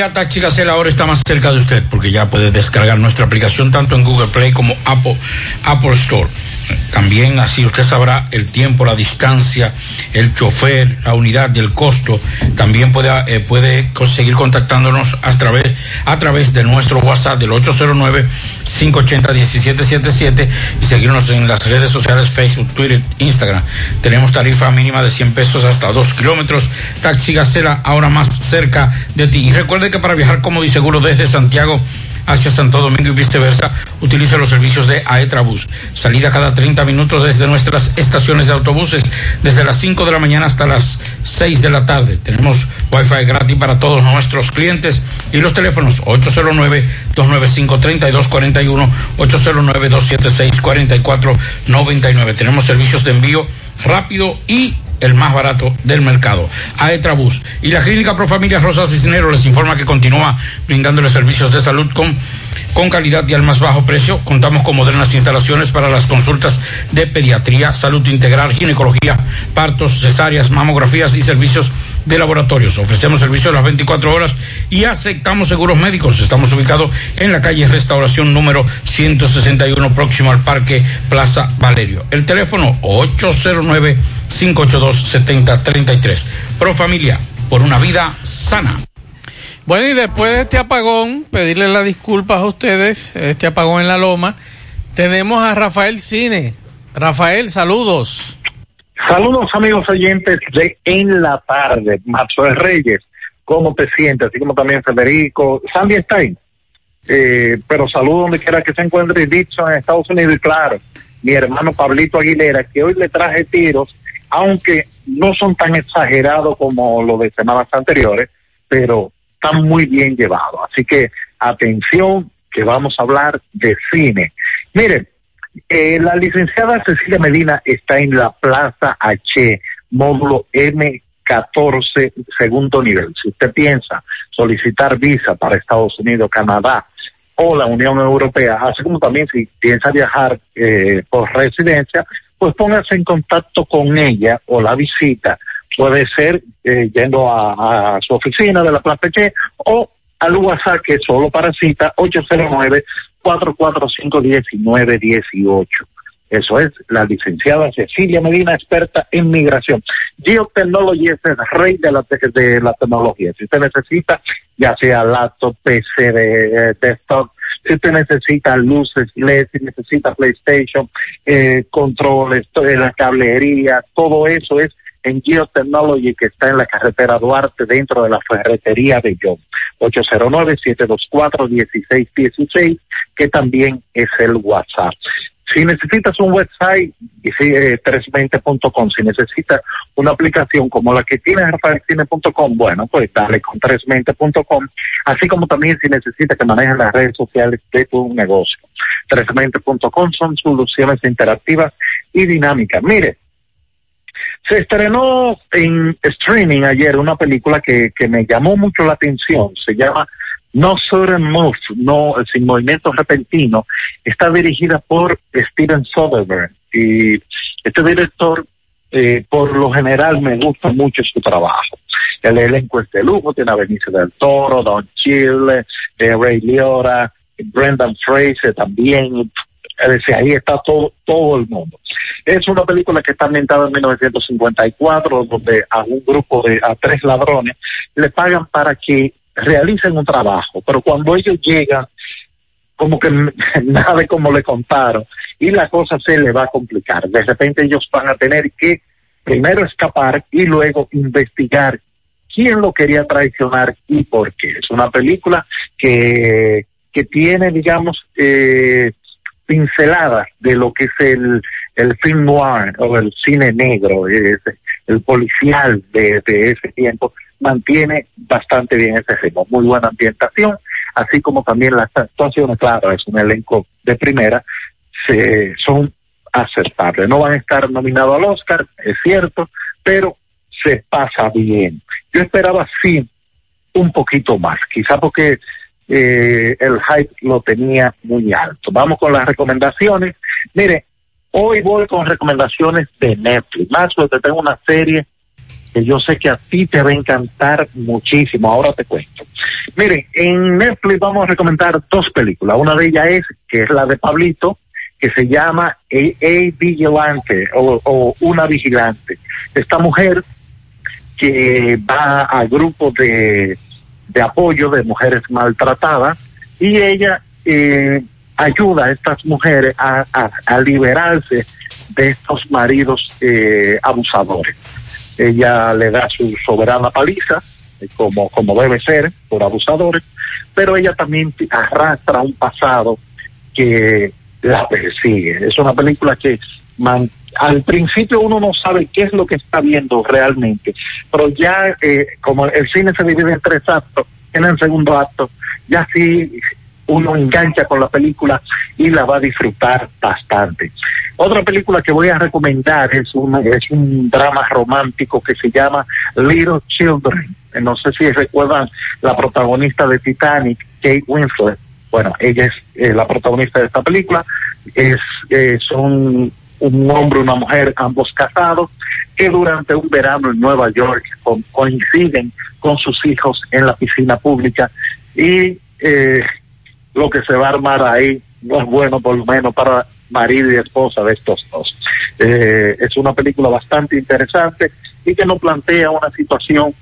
S4: ya Taxi Gacela ahora está más cerca de usted porque ya puede descargar nuestra aplicación tanto en Google Play como Apple, Apple Store. También así usted sabrá el tiempo, la distancia, el chofer, la unidad del costo. También puede, eh, puede seguir contactándonos a través, a través de nuestro WhatsApp del 809-580-1777 y seguirnos en las redes sociales Facebook, Twitter, Instagram. Tenemos tarifa mínima de 100 pesos hasta 2 kilómetros. Taxi Gacela ahora más cerca de ti. Y recuerde que para viajar cómodo y seguro desde Santiago, hacia Santo Domingo y viceversa, utiliza los servicios de Aetrabús. Salida cada 30 minutos desde nuestras estaciones de autobuses, desde las 5 de la mañana hasta las 6 de la tarde. Tenemos Wi-Fi gratis para todos nuestros clientes y los teléfonos 809-295-3241, 809-276-4499. Tenemos servicios de envío rápido y el más barato del mercado. Aetrabús y la Clínica Profamilia Rosa Cisneros les informa que continúa brindándoles servicios de salud con, con calidad y al más bajo precio. Contamos con modernas instalaciones para las consultas de pediatría, salud integral, ginecología, partos, cesáreas, mamografías y servicios de laboratorios. Ofrecemos servicios las 24 horas y aceptamos seguros médicos. Estamos ubicados en la calle Restauración número 161, próximo al Parque Plaza Valerio. El teléfono 809 582-7033. Pro Familia, por una vida sana.
S3: Bueno, y después de este apagón, pedirle las disculpas a ustedes, este apagón en la loma, tenemos a Rafael Cine. Rafael, saludos.
S10: Saludos amigos oyentes de En la Tarde, Macho de Reyes, ¿cómo te sientes? Así como también Federico, Sandy está ahí. Eh, pero saludo donde quiera que se encuentre dicho en Estados Unidos y claro, mi hermano Pablito Aguilera, que hoy le traje tiros aunque no son tan exagerados como los de semanas anteriores, pero están muy bien llevados. Así que atención, que vamos a hablar de cine. Miren, eh, la licenciada Cecilia Medina está en la Plaza H, módulo M14, segundo nivel. Si usted piensa solicitar visa para Estados Unidos, Canadá o la Unión Europea, así como también si piensa viajar eh, por residencia, pues póngase en contacto con ella o la visita. Puede ser eh, yendo a, su oficina de la Plaza o al WhatsApp que es solo para cita 809-445-1918. Eso es la licenciada Cecilia Medina, experta en migración. Geotechnology es el rey de la, de la tecnología. Si usted necesita, ya sea laptop, PC de desktop, si usted necesita luces LED, si necesita PlayStation, eh, controles, la cablería, todo eso es en Geotechnology que está en la carretera Duarte dentro de la ferretería de John. 809-724-1616, que también es el WhatsApp. Si necesitas un website, eh, 320.com, si necesitas una aplicación como la que tiene rafaelcine.com, bueno, pues dale con 320.com, así como también si necesitas que manejes las redes sociales de tu negocio. 320.com son soluciones interactivas y dinámicas. Mire, se estrenó en streaming ayer una película que, que me llamó mucho la atención, se llama no Sudden Move, no sin movimiento repentino, está dirigida por Steven Soderbergh y este director eh, por lo general me gusta mucho su trabajo. El elenco es de lujo, tiene a Benicio del Toro, Don Chile, eh, Ray Liora, Brendan Fraser también, es ahí está todo, todo el mundo. Es una película que está ambientada en 1954, donde a un grupo de, a tres ladrones, le pagan para que realicen un trabajo, pero cuando ellos llegan, como que [laughs] nada de como le contaron, y la cosa se le va a complicar. De repente ellos van a tener que primero escapar y luego investigar quién lo quería traicionar y por qué. Es una película que, que tiene, digamos, eh, pinceladas de lo que es el, el film noir o el cine negro, el policial de, de ese tiempo, mantiene bastante bien ese ritmo, muy buena ambientación, así como también las actuaciones, claro, es un elenco de primera, se, son aceptables. No van a estar nominados al Oscar, es cierto, pero se pasa bien. Yo esperaba sí un poquito más, quizá porque eh, el hype lo tenía muy alto. Vamos con las recomendaciones. Mire, hoy voy con recomendaciones de Netflix. Más porque tengo una serie que yo sé que a ti te va a encantar muchísimo. Ahora te cuento. Miren, en Netflix vamos a recomendar dos películas. Una de ellas es, que es la de Pablito, que se llama A, Vigilante o, Una Vigilante. Esta mujer que va a grupos de, apoyo de mujeres maltratadas y ella eh, ayuda a estas mujeres a liberarse de estos maridos eh, abusadores. Ella le da su soberana paliza, eh, como, como debe ser, por abusadores, pero ella también arrastra un pasado que la persigue. Es una película que man, al principio uno no sabe qué es lo que está viendo realmente, pero ya eh, como el cine se divide en tres actos, en el segundo acto, ya sí uno engancha con la película y la va a disfrutar bastante. Otra película que voy a recomendar es un, es un drama romántico que se llama Little Children. No sé si recuerdan la protagonista de Titanic, Kate Winslet. Bueno, ella es eh, la protagonista de esta película. Es, eh, son un hombre y una mujer, ambos casados, que durante un verano en Nueva York co coinciden con sus hijos en la piscina pública y eh, lo que se va a armar ahí no es bueno por lo menos para marido y esposa de estos dos. Eh, es una película bastante interesante y que nos plantea una situación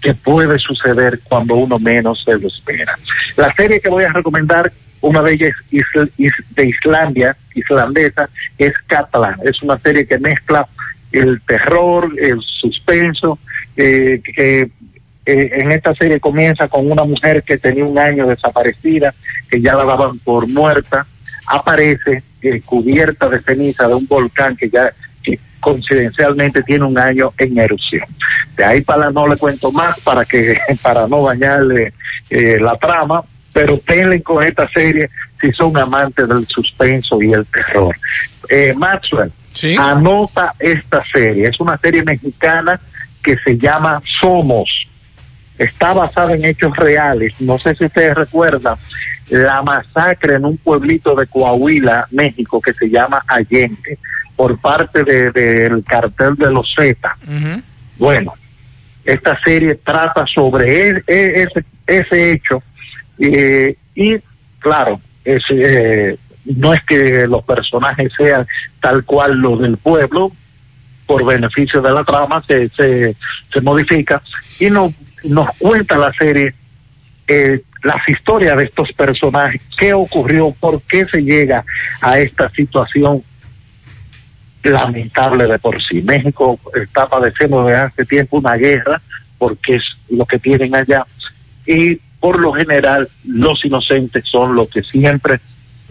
S10: que puede suceder cuando uno menos se lo espera. La serie que voy a recomendar, una de ellas de Islandia, islandesa, es Catalan. Es una serie que mezcla el terror, el suspenso, eh, que eh, en esta serie comienza con una mujer que tenía un año desaparecida, que ya la daban por muerta, aparece eh, cubierta de ceniza de un volcán que ya que coincidencialmente tiene un año en erupción. De ahí para no le cuento más para que [laughs] para no dañarle eh, la trama, pero tenlen con esta serie si son amantes del suspenso y el terror. Eh, Maxwell,
S3: ¿Sí?
S10: anota esta serie. Es una serie mexicana que se llama Somos. Está basada en hechos reales. No sé si ustedes recuerdan la masacre en un pueblito de Coahuila, México, que se llama Allende, por parte del de, cartel de los Z.
S3: Uh -huh.
S10: Bueno, esta serie trata sobre el, ese, ese hecho eh, y, claro, es, eh, no es que los personajes sean tal cual los del pueblo, por beneficio de la trama se, se, se modifica y no, nos cuenta la serie eh, las historias de estos personajes, qué ocurrió, por qué se llega a esta situación lamentable de por sí. México está padeciendo desde hace tiempo una guerra, porque es lo que tienen allá, y por lo general los inocentes son los que siempre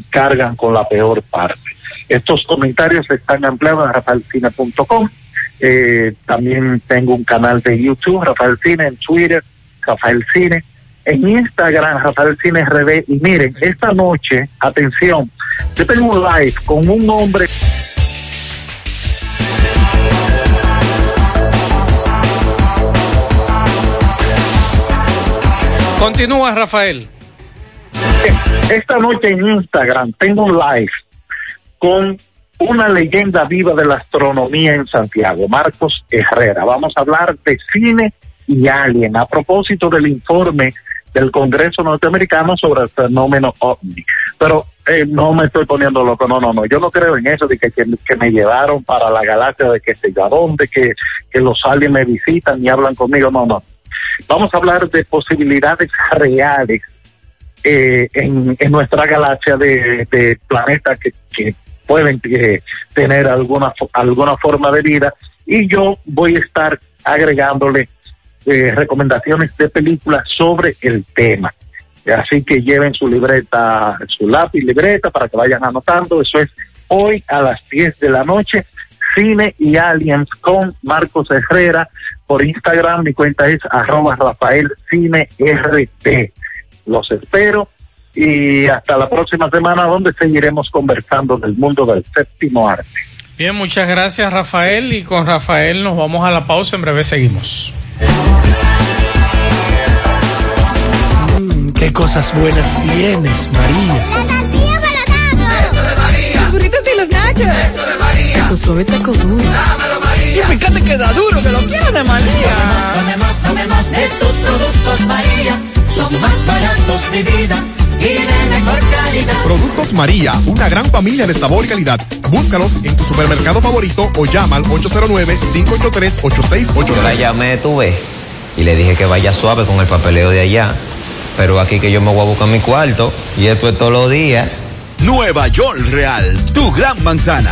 S10: cargan con la peor parte. Estos comentarios están ampliados en rafaelcine.com. Eh, también tengo un canal de YouTube, Rafael Cine, en Twitter, Rafael Cine en Instagram, Rafael Cine RD. Y miren, esta noche, atención, yo tengo un live con un hombre.
S3: Continúa, Rafael.
S10: Esta noche en Instagram tengo un live con una leyenda viva de la astronomía en Santiago, Marcos Herrera. Vamos a hablar de cine y alien a propósito del informe del Congreso norteamericano sobre el fenómeno ovni. Pero eh, no me estoy poniendo loco, no, no, no, yo no creo en eso de que, que, me llevaron para la galaxia de que sé yo a dónde, que, que los aliens me visitan y hablan conmigo, no, no. Vamos a hablar de posibilidades reales eh, en, en, nuestra galaxia de, de planetas que, que pueden eh, tener alguna, alguna forma de vida y yo voy a estar agregándole eh, recomendaciones de películas sobre el tema. Así que lleven su libreta, su lápiz, libreta para que vayan anotando. Eso es hoy a las 10 de la noche. Cine y Aliens con Marcos Herrera. Por Instagram mi cuenta es arroba Rafael Cine RT. Los espero y hasta la próxima semana donde seguiremos conversando del mundo del séptimo arte.
S3: Bien, muchas gracias Rafael y con Rafael nos vamos a la pausa, en breve seguimos.
S11: Mm, qué cosas buenas tienes, María.
S12: La tortilla para
S13: Eso de María.
S12: Los burritos y los nachos.
S13: Eso de María.
S12: Tu suave taco duro.
S13: Dámelo, María.
S12: fíjate que da duro, que lo quiero de María.
S13: Tomemos, tomemos, de tus productos María. Son más baratos de vida y de mejor calidad.
S14: Productos María, una gran familia de sabor y calidad. Búscalos en tu supermercado favorito o llama al 809-583-8689.
S15: Yo la llamé, tuve, y le dije que vaya suave con el papeleo de allá. Pero aquí que yo me voy a buscar mi cuarto, y esto es todos los días.
S16: Nueva York Real, tu gran manzana.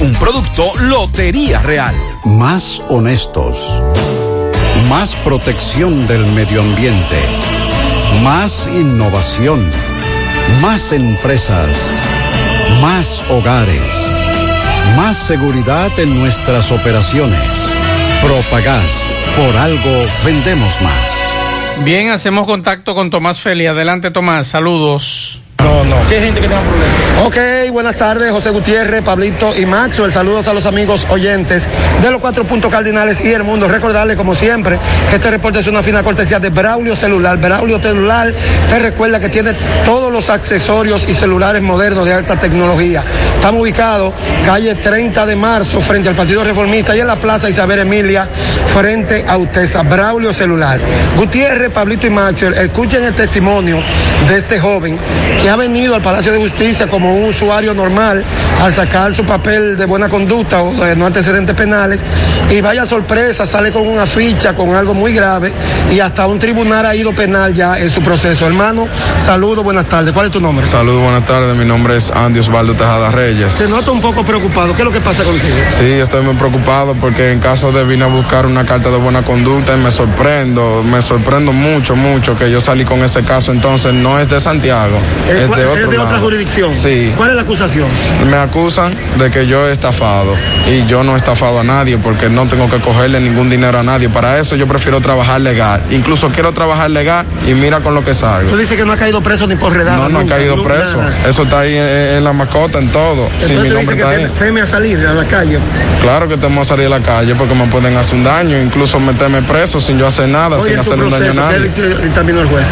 S16: Un producto Lotería Real.
S17: Más honestos. Más protección del medio ambiente. Más innovación. Más empresas. Más hogares. Más seguridad en nuestras operaciones. Propagás. Por algo vendemos más.
S3: Bien, hacemos contacto con Tomás Feli. Adelante, Tomás. Saludos.
S18: No, no. ¿Qué gente que tenga problemas?
S19: Ok, buenas tardes, José Gutiérrez, Pablito y Maxwell. Saludos a los amigos oyentes de los cuatro puntos cardinales y el mundo. Recordarles, como siempre, que este reporte es una fina cortesía de Braulio Celular. Braulio Celular te recuerda que tiene todos los accesorios y celulares modernos de alta tecnología. Estamos ubicados calle 30 de marzo, frente al Partido Reformista, y en la Plaza Isabel Emilia, frente a Utesa. Braulio Celular. Gutiérrez, Pablito y Maxwell, escuchen el testimonio de este joven que ha venido al Palacio de Justicia como un usuario normal al sacar su papel de buena conducta o de no antecedentes penales y vaya sorpresa, sale con una ficha, con algo muy grave y hasta un tribunal ha ido penal ya en su proceso. Hermano, saludos, buenas tardes. ¿Cuál es tu nombre?
S20: Saludos, buenas tardes. Mi nombre es Andy Osvaldo Tejada Reyes.
S19: Te noto un poco preocupado. ¿Qué es lo que pasa contigo?
S20: Sí, estoy muy preocupado porque en caso de vine a buscar una carta de buena conducta y me sorprendo, me sorprendo mucho, mucho que yo salí con ese caso. Entonces no es de Santiago.
S19: ¿Es,
S20: es de, otro
S19: es de
S20: lado.
S19: otra jurisdicción?
S20: Sí.
S19: ¿Cuál es la acusación?
S20: Me acusan de que yo he estafado y yo no he estafado a nadie porque no tengo que cogerle ningún dinero a nadie. Para eso yo prefiero trabajar legal. Incluso quiero trabajar legal y mira con lo que salgo.
S19: Tú dices que no ha caído preso ni por redada.
S20: No, no
S19: nunca,
S20: caído
S19: nunca,
S20: preso.
S19: nada.
S20: Eso está ahí en, en la mascota, en todo. Sí,
S19: Entonces
S20: mi
S19: tú dices que teme, a salir a la calle.
S20: Claro que tenemos que salir a la calle porque me pueden hacer un daño, incluso meterme preso sin yo hacer nada,
S19: Oye,
S20: sin hacerle un daño a nadie.
S19: ¿qué el juez?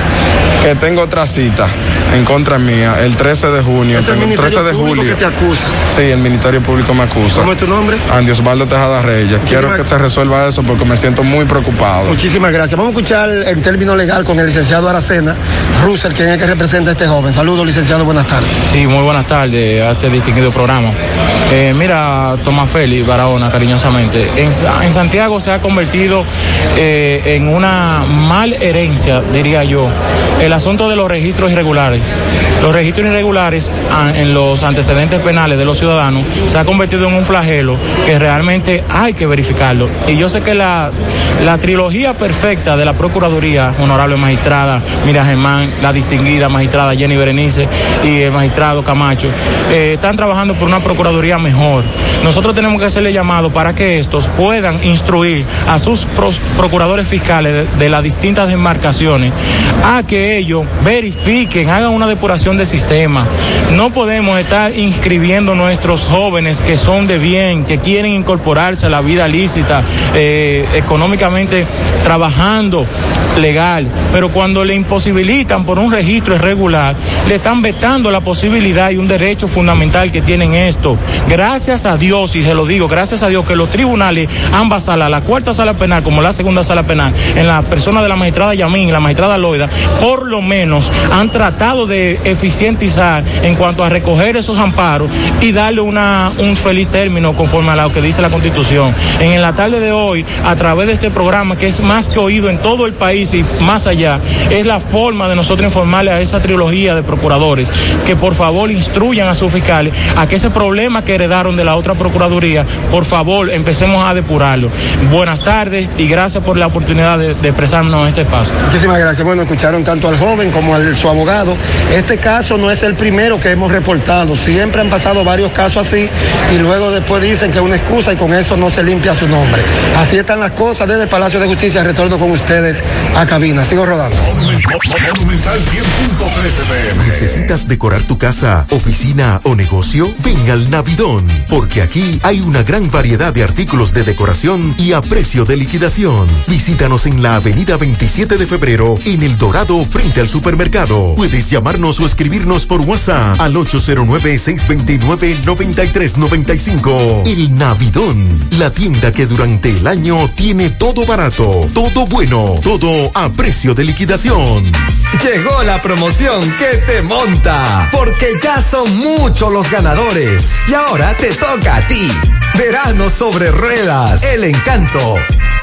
S20: Que tengo otra cita en contra mía el 13 de junio.
S19: Es el
S20: el 13 de
S19: Ministerio Público
S20: julio.
S19: que te acusa.
S20: Sí, el Ministerio Público me acusa.
S19: ¿Cómo es tu nombre?
S20: Andy Osvaldo Tejada Reyes. Quiero que se resuelva eso porque me siento muy preocupado.
S19: Muchísimas gracias. Vamos a escuchar en términos legal con el licenciado Aracena Russell, quien es el que representa a este joven. Saludos, licenciado, buenas tardes.
S18: Sí, muy buenas tardes a este distinguido programa. Eh, mira, Tomás Félix Barahona, cariñosamente, en, Sa- en Santiago se ha convertido eh, en una mal herencia, diría yo, el asunto de los registros irregulares. Los registros irregulares ah, en los antecedentes penales de los ciudadanos se ha convertido en un flagelo que realmente hay que verificarlo. Y yo sé que la, la trilogía perfecta de la Procuraduría, honorable magistrada Mira Germán, la distinguida magistrada Jenny Berenice y el magistrado Camacho, eh, están trabajando por una Procuraduría mejor. Nosotros tenemos que hacerle llamado para que estos puedan instruir a sus procuradores fiscales de, de las distintas demarcaciones a que ellos verifiquen, hagan una depuración de sistema. No podemos estar inscribiendo nuestros jóvenes que son de bien, que quieren incorporarse a la vida lícita, eh, económicamente trabajando legal, pero cuando le imposibilitan por un registro irregular, le están vetando la posibilidad y un derecho fundamental que tienen esto. Gracias a Dios, y se lo digo, gracias a Dios que los tribunales, ambas salas, la cuarta sala penal como la segunda sala penal, en la persona de la magistrada Yamín y la magistrada Loida, por lo menos han tratado de eficientizar en cuanto a recoger esos amparos y darle una, un feliz término conforme a lo que dice la Constitución. En la tarde de hoy, a través de este programa que es más que oído en todo el país y más allá, es la forma de nosotros informarle a esa trilogía de procuradores que por favor instruyan a sus fiscales a que ese problema que heredaron de la otra Procuraduría, por favor empecemos a depurarlo. Buenas tardes y gracias por la oportunidad de, de expresarnos en este espacio.
S19: Muchísimas gracias. Bueno, escucharon tanto al joven como a su abogado. Este caso no es el primero que hemos reportado. Siempre han pasado varios casos así y luego después dicen que es una excusa y con eso no se limpia su nombre. Así están las cosas desde el Palacio de Justicia. Retorno con ustedes a cabina. Sigo rodando.
S21: ¿Necesitas decorar tu casa, oficina o negocio? Ven al Navidón, porque aquí hay una gran variedad de artículos de decoración y a precio de liquidación. Visítanos en la avenida 27 de febrero, en El Dorado, frente al supermercado. Puedes llamarnos o escribirnos por WhatsApp al 809-629-9395. El Navidón, la tienda que durante el año tiene todo barato, todo bueno, todo a precio de liquidación.
S22: Llegó la promoción que te monta, porque ya son muchos los ganadores. Y ahora te toca a ti. Verano sobre ruedas, el encanto.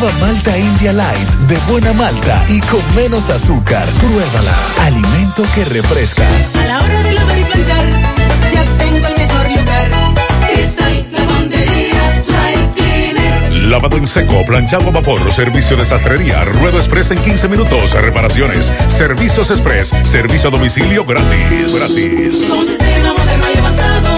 S23: Nueva Malta India Light de buena malta y con menos azúcar. Pruébala. Alimento que refresca.
S24: A la hora de lavar y planchar, ya tengo el mejor lugar. Cristal, lavandería, dry cleaner.
S6: Lavado en seco, planchado a vapor, servicio de sastrería, ruedo express en 15 minutos, reparaciones, servicios express, servicio a domicilio gratis. Gratis.
S24: Con un sistema moderno y avanzado,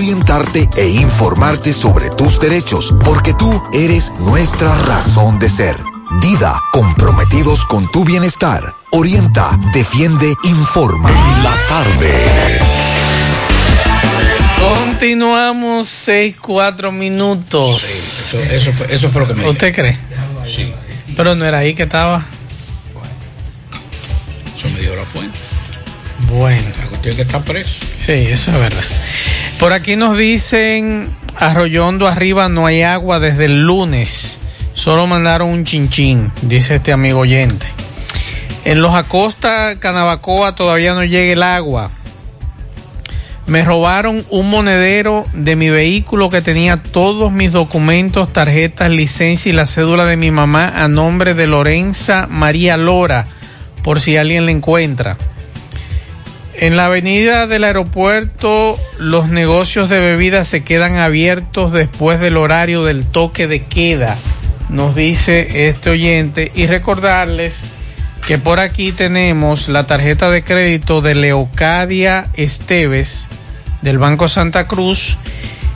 S25: orientarte e informarte sobre tus derechos, porque tú eres nuestra razón de ser. Dida, comprometidos con tu bienestar. Orienta, defiende, informa.
S23: La tarde.
S3: Continuamos seis, cuatro minutos.
S4: Eso, eso, fue, eso fue lo que me
S3: ¿Usted cree?
S4: Sí.
S3: Pero no era ahí que estaba.
S4: Eso me dijo la fuente.
S3: Bueno.
S4: La cuestión es que está preso.
S3: Sí, eso es verdad. Por aquí nos dicen, Arroyondo arriba no hay agua desde el lunes. Solo mandaron un chinchín, dice este amigo oyente. En los Acosta, Canabacoa todavía no llega el agua. Me robaron un monedero de mi vehículo que tenía todos mis documentos, tarjetas, licencia y la cédula de mi mamá a nombre de Lorenza María Lora, por si alguien la encuentra. En la avenida del aeropuerto, los negocios de bebidas se quedan abiertos después del horario del toque de queda, nos dice este oyente. Y recordarles que por aquí tenemos la tarjeta de crédito de Leocadia Esteves del Banco Santa Cruz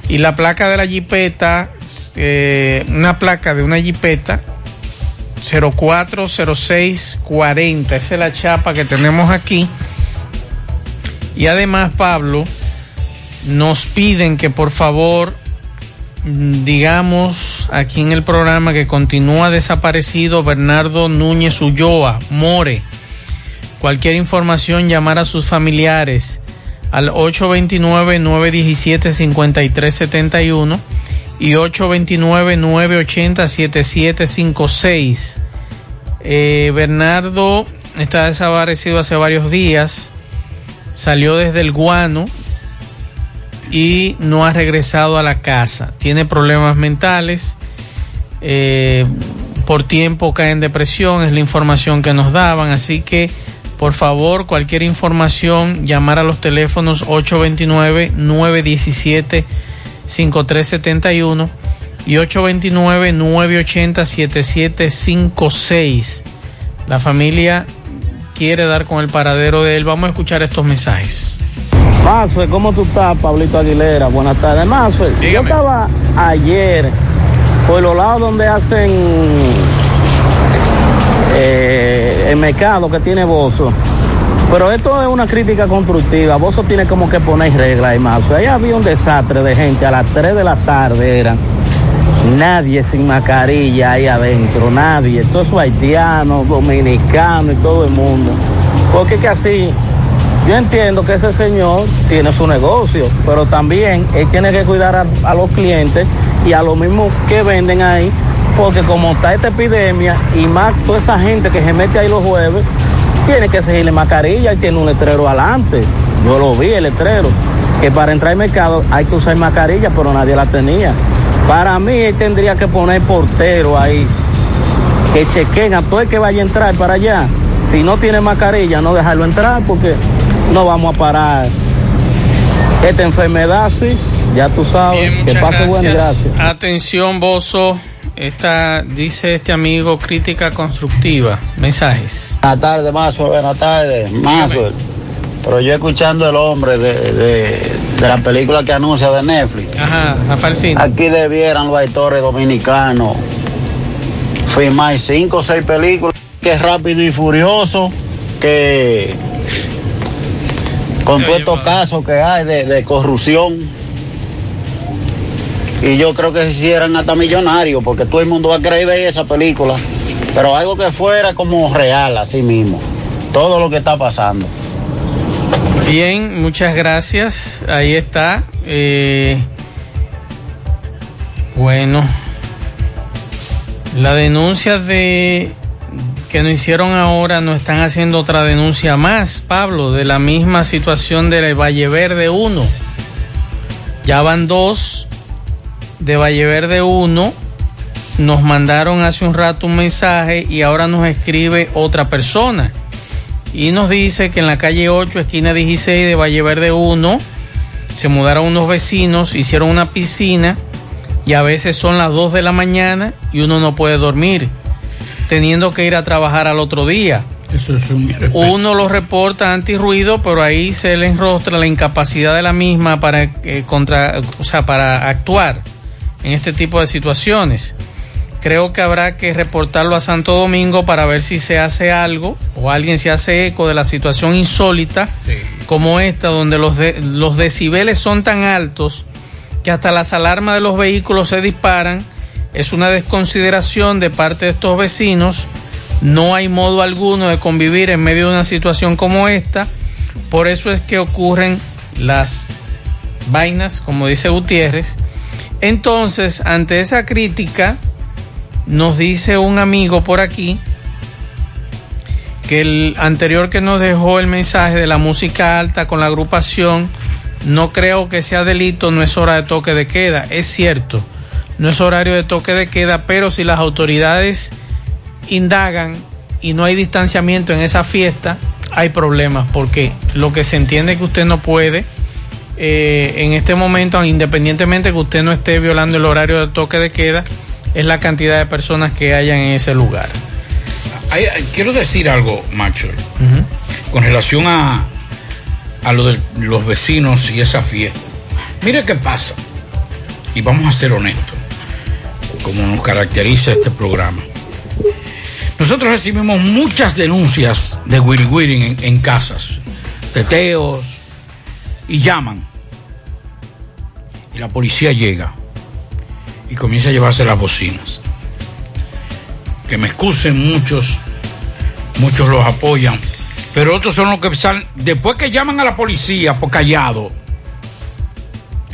S3: y la placa de la jipeta, eh, una placa de una jipeta 040640. Esa es la chapa que tenemos aquí. Y además, Pablo, nos piden que por favor mm, digamos aquí en el programa que continúa desaparecido Bernardo Núñez Ulloa, More. Cualquier información, llamar a sus familiares al 829-917-5371 y 829-980-7756. Eh, Bernardo está desaparecido hace varios días, salió desde el guano y no ha regresado a la casa. Tiene problemas mentales, eh, por tiempo cae en depresión, es la información que nos daban, así que por favor cualquier información, llamar a los teléfonos 829-917-5371 y 829-980-7756. La familia quiere dar con el paradero de él. Vamos a escuchar estos mensajes.
S26: Mazue, ¿cómo tú estás, Pablito Aguilera? Buenas tardes. Mazue, yo estaba ayer por los lados donde hacen eh, el mercado que tiene Bozo. Pero esto es una crítica constructiva. Bozo tiene como que poner reglas y más. Ahí había un desastre de gente a las 3 de la tarde eran. Nadie sin mascarilla ahí adentro, nadie. Todos haitianos, dominicanos y todo el mundo. Porque que así, yo entiendo que ese señor tiene su negocio, pero también él tiene que cuidar a, a los clientes y a los mismos que venden ahí, porque como está esta epidemia y más toda esa gente que se mete ahí los jueves, tiene que seguirle mascarilla y tiene un letrero adelante. Yo lo vi, el letrero, que para entrar al mercado hay que usar mascarilla, pero nadie la tenía. Para mí él tendría que poner portero ahí, que chequen a todo el que vaya a entrar para allá. Si no tiene mascarilla, no dejarlo entrar porque no vamos a parar esta enfermedad, sí, ya tú sabes.
S3: Bien,
S26: que pase
S3: gracias.
S26: buen gracias.
S3: Atención, Bozo. Esta, dice este amigo, crítica constructiva. Mensajes.
S27: Buenas tardes, Mazo, buenas tardes, Mazo. Pero yo escuchando el hombre de, de, de la película que anuncia de Netflix.
S3: Ajá, Rafael Cine.
S27: Aquí debieran los actores dominicanos filmar cinco o seis películas, que es rápido y furioso, que con todos estos casos que hay de, de corrupción. Y yo creo que se hicieran hasta millonarios, porque todo el mundo va a querer ver esa película. Pero algo que fuera como real, así mismo. Todo lo que está pasando.
S3: Bien, muchas gracias. Ahí está. Eh, bueno, la denuncia de que nos hicieron ahora nos están haciendo otra denuncia más, Pablo, de la misma situación de Valle Verde 1. Ya van dos de Valle Verde 1. Nos mandaron hace un rato un mensaje y ahora nos escribe otra persona y nos dice que en la calle 8, esquina 16 de Valle Verde 1, se mudaron unos vecinos, hicieron una piscina y a veces son las 2 de la mañana y uno no puede dormir, teniendo que ir a trabajar al otro día.
S4: Eso es un.
S3: Uno lo reporta antirruido, pero ahí se le enrostra la incapacidad de la misma para, eh, contra, o sea, para actuar en este tipo de situaciones. Creo que habrá que reportarlo a Santo Domingo para ver si se hace algo o alguien se hace eco de la situación insólita como esta, donde los, de- los decibeles son tan altos que hasta las alarmas de los vehículos se disparan. Es una desconsideración de parte de estos vecinos. No hay modo alguno de convivir en medio de una situación como esta. Por eso es que ocurren las vainas, como dice Gutiérrez. Entonces, ante esa crítica, nos dice un amigo por aquí que el anterior que nos dejó el mensaje de la música alta con la agrupación, no creo que sea delito, no es hora de toque de queda. Es cierto, no es horario de toque de queda, pero si las autoridades indagan y no hay distanciamiento en esa fiesta, hay problemas porque lo que se entiende es que usted no puede eh, en este momento, independientemente que usted no esté violando el horario del toque de queda, es la cantidad de personas que hayan en ese lugar.
S4: Quiero decir algo, Macho, con relación a, a lo de los vecinos y esa fiesta. Mire qué pasa, y vamos a ser honestos, como nos caracteriza este programa. Nosotros recibimos muchas denuncias de wiri wiri en, en casas, teteos, y llaman. Y la policía llega y comienza a llevarse las bocinas. Que me excusen muchos, muchos los apoyan, pero otros son los que salen, después que llaman a la policía por callado,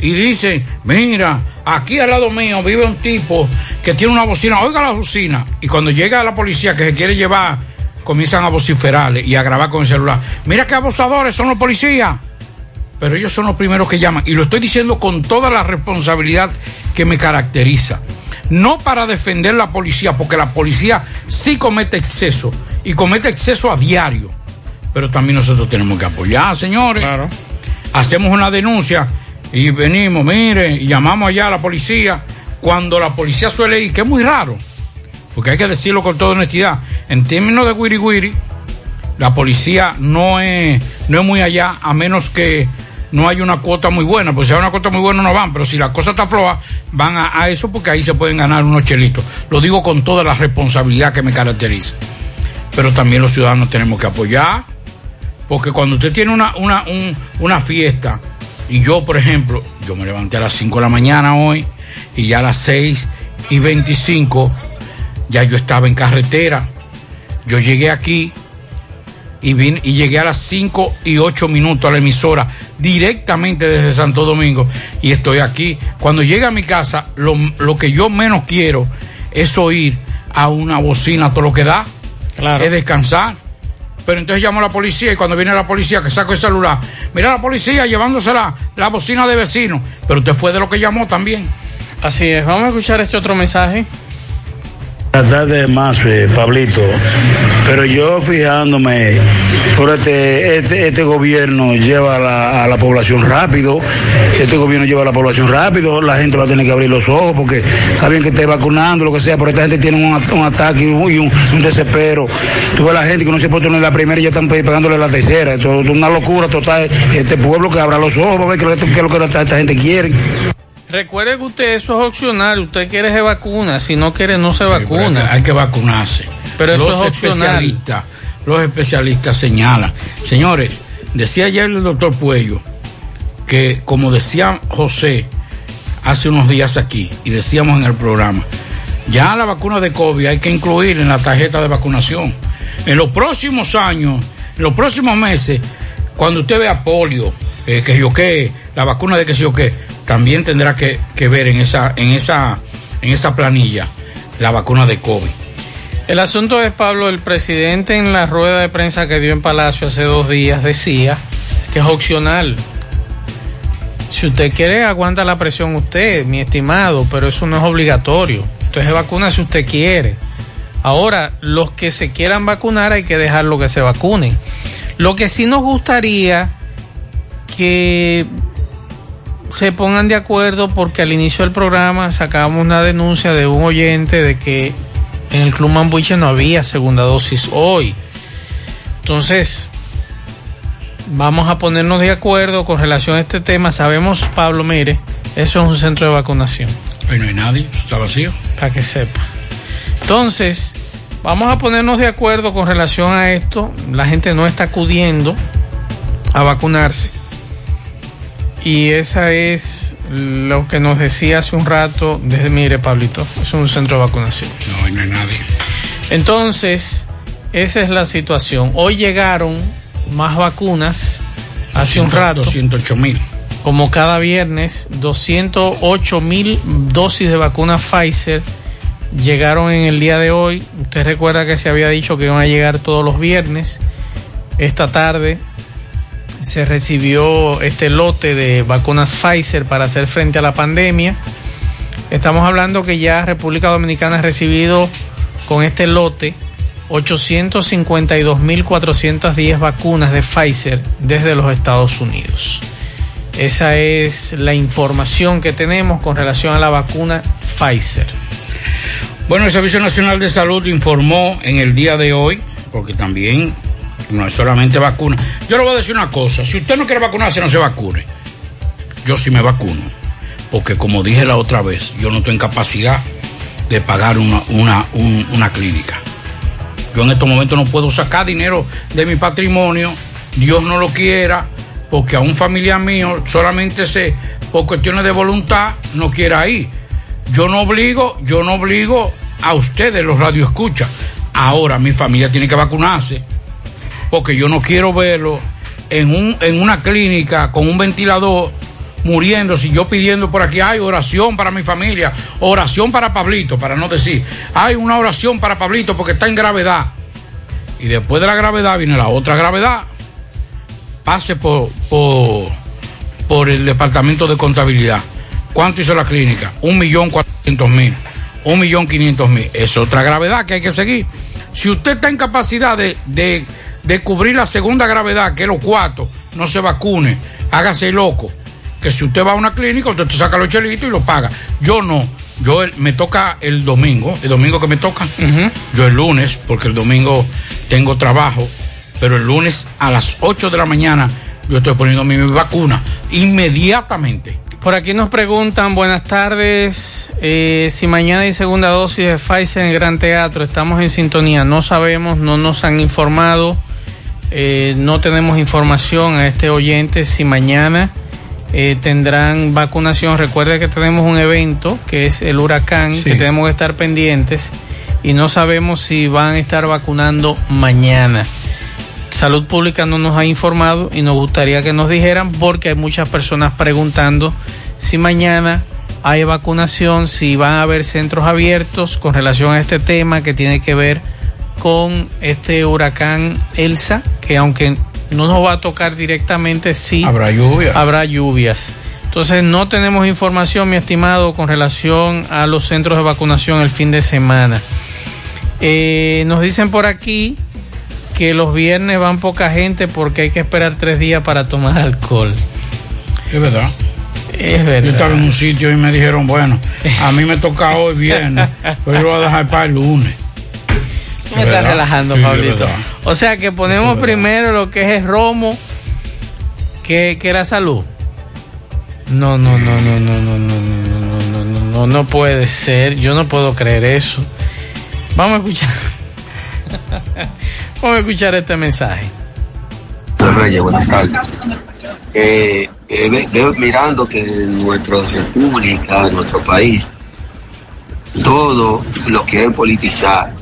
S4: y dicen, mira, aquí al lado mío vive un tipo que tiene una bocina, oiga la bocina, y cuando llega la policía que se quiere llevar, comienzan a vociferarle y a grabar con el celular, mira qué abusadores son los policías, pero ellos son los primeros que llaman, y lo estoy diciendo con toda la responsabilidad que me caracteriza. No para defender la policía, porque la policía sí comete exceso, y comete exceso a diario, pero también nosotros tenemos que apoyar, señores. Hacemos una denuncia y venimos, mire, y llamamos allá a la policía, cuando la policía suele ir, que es muy raro, porque hay que decirlo con toda honestidad, en términos de wiri wiri, la policía no es, no es muy allá, a menos que no haya una cuota muy buena, pues si hay una cuota muy buena no van, pero si la cosa está floja, van a, eso porque ahí se pueden ganar unos chelitos. Lo digo con toda la responsabilidad que me caracteriza. Pero también los ciudadanos tenemos que apoyar, porque cuando usted tiene una, una, un- una fiesta, y yo, por ejemplo, yo me levanté a las 5 de la mañana hoy, y ya a las 6 y 25, ya yo estaba en carretera. Yo llegué aquí y, vine, y llegué a las 5 y 8 minutos a la emisora directamente desde Santo Domingo y estoy aquí. Cuando llegue a mi casa, lo, lo que yo menos quiero es oír a una bocina todo lo que da, es descansar. Pero entonces llamo a la policía y cuando viene la policía que saco el celular, mira la policía llevándose la, la bocina de vecino. Pero usted fue de lo que llamó también.
S3: Así es, vamos a escuchar este otro mensaje.
S28: Buenas tardes, más, eh, Pablito. Pero yo fijándome, por este, este, este gobierno lleva a la, población rápido, este gobierno lleva a la población rápido, la gente va a tener que abrir los ojos porque está bien que esté vacunando, lo que sea, pero esta gente tiene un, un ataque y un, un- desespero. Tú ves la gente que no se puede poner la primera y ya están pe- pegándole la tercera. Esto es una locura total. Este pueblo que abra los ojos, va a ver qué es lo que- esta gente quiere.
S3: Recuerde que usted eso es opcional, usted quiere se vacuna, si no quiere no se vacuna.
S4: Hay que vacunarse.
S3: Pero eso
S4: los
S3: es opcional.
S4: especialistas, los especialistas señalan. Señores, decía ayer el doctor Puello que, como decía José hace unos días aquí, y decíamos en el programa, ya la vacuna de COVID hay que incluir en la tarjeta de vacunación. En los próximos años, en los próximos meses, cuando usted vea polio, eh, que yo qué, la vacuna de que yo qué, también tendrá que, ver en esa, en esa, en esa planilla la vacuna de COVID.
S3: El asunto es, Pablo, el presidente en la rueda de prensa que dio en Palacio hace dos días decía que es opcional. Si usted quiere, aguanta la presión usted, mi estimado, pero eso no es obligatorio. Se vacuna si usted quiere. Ahora, los que se quieran vacunar hay que dejarlo que se vacunen. Lo que sí nos gustaría que se pongan de acuerdo porque al inicio del programa sacábamos una denuncia de un oyente de que en el Club Mambuche no había segunda dosis hoy. Entonces, vamos a ponernos de acuerdo con relación a este tema. Sabemos, Pablo, mire, eso es un centro de vacunación.
S4: Hoy no hay nadie, está vacío.
S3: Para que sepa. Entonces, vamos a ponernos de acuerdo con relación a esto. La gente no está acudiendo a vacunarse. Y esa es lo que nos decía hace un rato, desde mire, Pablito, es un centro de vacunación.
S4: No, no hay nadie.
S3: Entonces, esa es la situación. Hoy llegaron más vacunas hace un rato.
S4: 208 mil.
S3: Como cada viernes, 208 mil dosis de vacuna Pfizer llegaron en el día de hoy. Usted recuerda que se había dicho que iban a llegar todos los viernes. Esta tarde se recibió este lote de vacunas Pfizer para hacer frente a la pandemia. Estamos hablando que ya República Dominicana ha recibido con este lote 852.410 vacunas de Pfizer desde los Estados Unidos. Esa es la información que tenemos con relación a la vacuna Pfizer.
S4: Bueno, el Servicio Nacional de Salud informó en el día de hoy, porque también no es solamente vacuna. Yo le voy a decir una cosa, si usted no quiere vacunarse, no se vacune. Yo sí me vacuno, porque como dije la otra vez, yo no estoy en capacidad de pagar una, una, un- una clínica. Yo en estos momentos no puedo sacar dinero de mi patrimonio, Dios no lo quiera, porque a un familiar mío solamente se, por cuestiones de voluntad, no quiera ir. Yo no obligo, yo no obligo a ustedes, los radioescuchas. Ahora mi familia tiene que vacunarse, porque yo no quiero verlo en, un, en una clínica con un ventilador muriéndose y yo pidiendo por aquí, hay oración para mi familia, oración para Pablito, para no decir, hay una oración para Pablito porque está en gravedad. Y después de la gravedad viene la otra gravedad. Pase por, por, por el departamento de contabilidad. ¿Cuánto hizo la clínica? Un millón cuatrocientos mil. Un millón quinientos mil. Es otra gravedad que hay que seguir. Si usted está en capacidad de, de, de cubrir la segunda gravedad, que es los cuatro, no se vacune, hágase loco. Que si usted va a una clínica, usted te saca los chelitos y lo paga. Yo no. Yo el- me toca el domingo, el domingo que me toca. Yo el lunes, porque el domingo tengo trabajo, pero el lunes a las 8 de la mañana yo estoy poniendo mi vacuna inmediatamente.
S3: Por aquí nos preguntan, buenas tardes, eh, si mañana hay segunda dosis de Pfizer en el Gran Teatro, estamos en sintonía, no sabemos, no nos han informado, eh, no tenemos información a este oyente si mañana eh, tendrán vacunación. Recuerde que tenemos un evento que es el huracán, que tenemos que estar pendientes y no sabemos si van a estar vacunando mañana. Salud Pública no nos ha informado y nos gustaría que nos dijeran porque hay muchas personas preguntando si mañana hay vacunación, si van a haber centros abiertos con relación a este tema que tiene que ver con este huracán Elsa, que aunque no nos va a tocar directamente, sí
S4: Habrá lluvia.
S3: habrá lluvias. Entonces no tenemos información, mi estimado, con relación a los centros de vacunación el fin de semana. Eh, nos dicen por aquí que los viernes van poca gente porque hay que esperar tres días para tomar alcohol.
S4: Es verdad.
S3: Es verdad.
S4: Yo estaba en un sitio y me dijeron, bueno, a mí me toca hoy viernes, pero yo lo voy a dejar para el lunes.
S3: Me
S4: Es
S3: estás relajando,
S4: Sí, es
S3: Pablito. O sea que ponemos primero lo que es el romo que, que la salud. No, no, no, no, no, no, no, no, no, no, no, no, no puede ser. Yo no puedo creer eso. Vamos a escuchar. Vamos a escuchar este mensaje.
S29: Reyes, buenas tardes. Eh, eh, veo mirando que en nuestra república, en nuestro país, todo lo quieren politizar.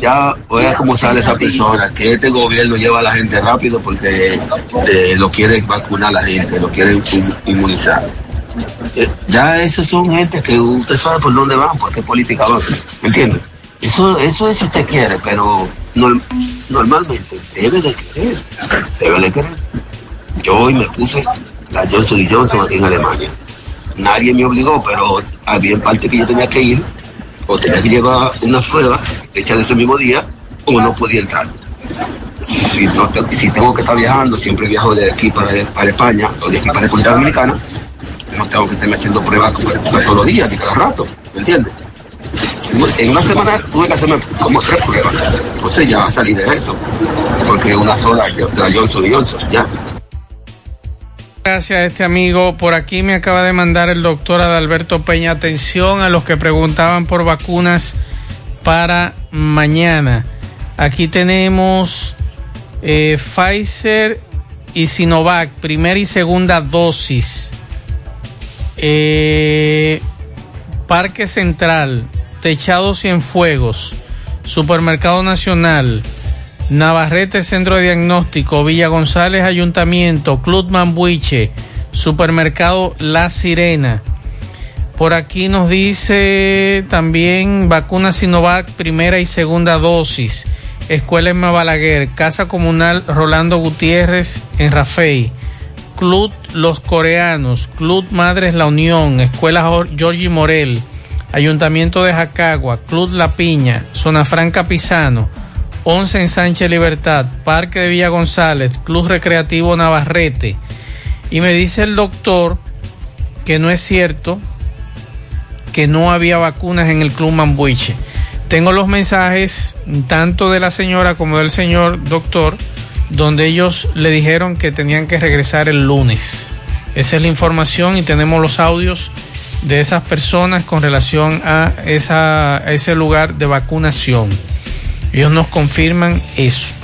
S29: Ya oiga cómo sale esa persona, que este gobierno lleva a la gente rápido porque eh, lo quieren vacunar a la gente, lo quieren in- inmunizar. Eh, ya esos son gente que usted sabe por dónde van, por qué política van, ¿me entiende? Eso, eso es si usted quiere, pero nor- normalmente debe de querer, debe de querer. Yo hoy me puse la Johnson y Johnson aquí en Alemania. Nadie me obligó, pero había parte que yo tenía que ir, o tenía que llevar una prueba hecha de ese mismo día, o no podía entrar. Si, tengo que estar viajando, siempre viajo de aquí para, España, o de aquí para República Dominicana, no tengo que estarme haciendo pruebas todos los días, ni cada rato, ¿me entiendes? En una semana tuve que hacerme como tres pruebas. Entonces ya salí de eso. Porque una sola, la Johnson Johnson, ya.
S3: Gracias a este amigo. Por aquí me acaba de mandar el doctor Adalberto Peña. Atención a los que preguntaban por vacunas para mañana. Aquí tenemos eh, Pfizer y Sinovac, primera y segunda dosis. Eh, Parque Central, Techado Cienfuegos, Supermercado Nacional, Navarrete Centro de Diagnóstico, Villa González Ayuntamiento, Club Mambuiche, Supermercado La Sirena. Por aquí nos dice también vacuna Sinovac, primera y segunda dosis. Escuela Emma Balaguer, Casa Comunal Rolando Gutiérrez en Rafey. Club Los Coreanos, Club Madres La Unión, Escuela Georgie Morel, Ayuntamiento de Jacagua, Club La Piña, Zona Franca Pisano, 11 en Sánchez Libertad, Parque de Villa González, Club Recreativo Navarrete. Y me dice el doctor que no es cierto que no había vacunas en el Club Mambuiche. Tengo los mensajes tanto de la señora como del señor doctor, donde ellos le dijeron que tenían que regresar el lunes. Esa es la información y tenemos los audios de esas personas con relación a, ese lugar de vacunación. Ellos nos confirman eso,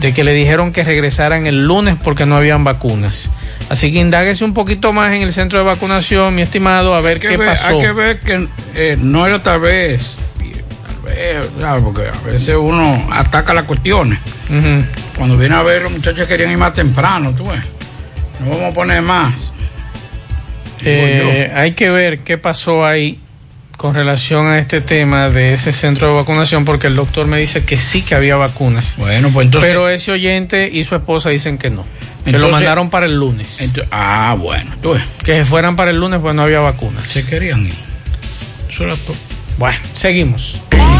S3: de que le dijeron que regresaran el lunes porque no habían vacunas. Así que indáguese un poquito más en el centro de vacunación, mi estimado, a ver qué
S4: ver-
S3: pasó.
S4: Hay que ver que eh, no era tal vez, tal vez, ¿sabes? porque a veces uno ataca las cuestiones. Cuando viene a ver, los muchachos querían ir más temprano, tú ves. No vamos a poner más.
S3: Eh, hay que ver qué pasó ahí con relación a este tema de ese centro de vacunación, porque el doctor me dice que sí que había vacunas.
S4: Bueno, pues entonces.
S3: Pero ese oyente y su esposa dicen que no. que lo
S4: Entonces-
S3: mandaron para el lunes.
S4: ah, bueno. ves.
S3: Que se fueran para el lunes, pues no había vacunas.
S4: Se querían ir. Eso era todo.
S3: Bueno, seguimos. [clears throat]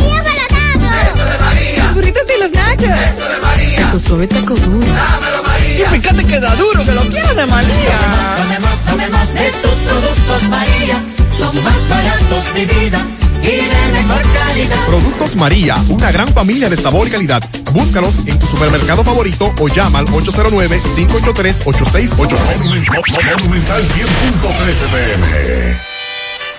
S30: Nachos.
S13: Eso de María.
S30: Taco suave, taco duro.
S13: Dámelo, María.
S30: Y fíjate que da duro, que lo quiero de María.
S13: Tomemos, tomemos de tus productos, María. Son más baratos de vida y de mejor calidad.
S14: Productos María, una gran familia de sabor y calidad. Búscalos en tu supermercado favorito o llama al 809-583-8689.
S31: Monumental 100.13 pm.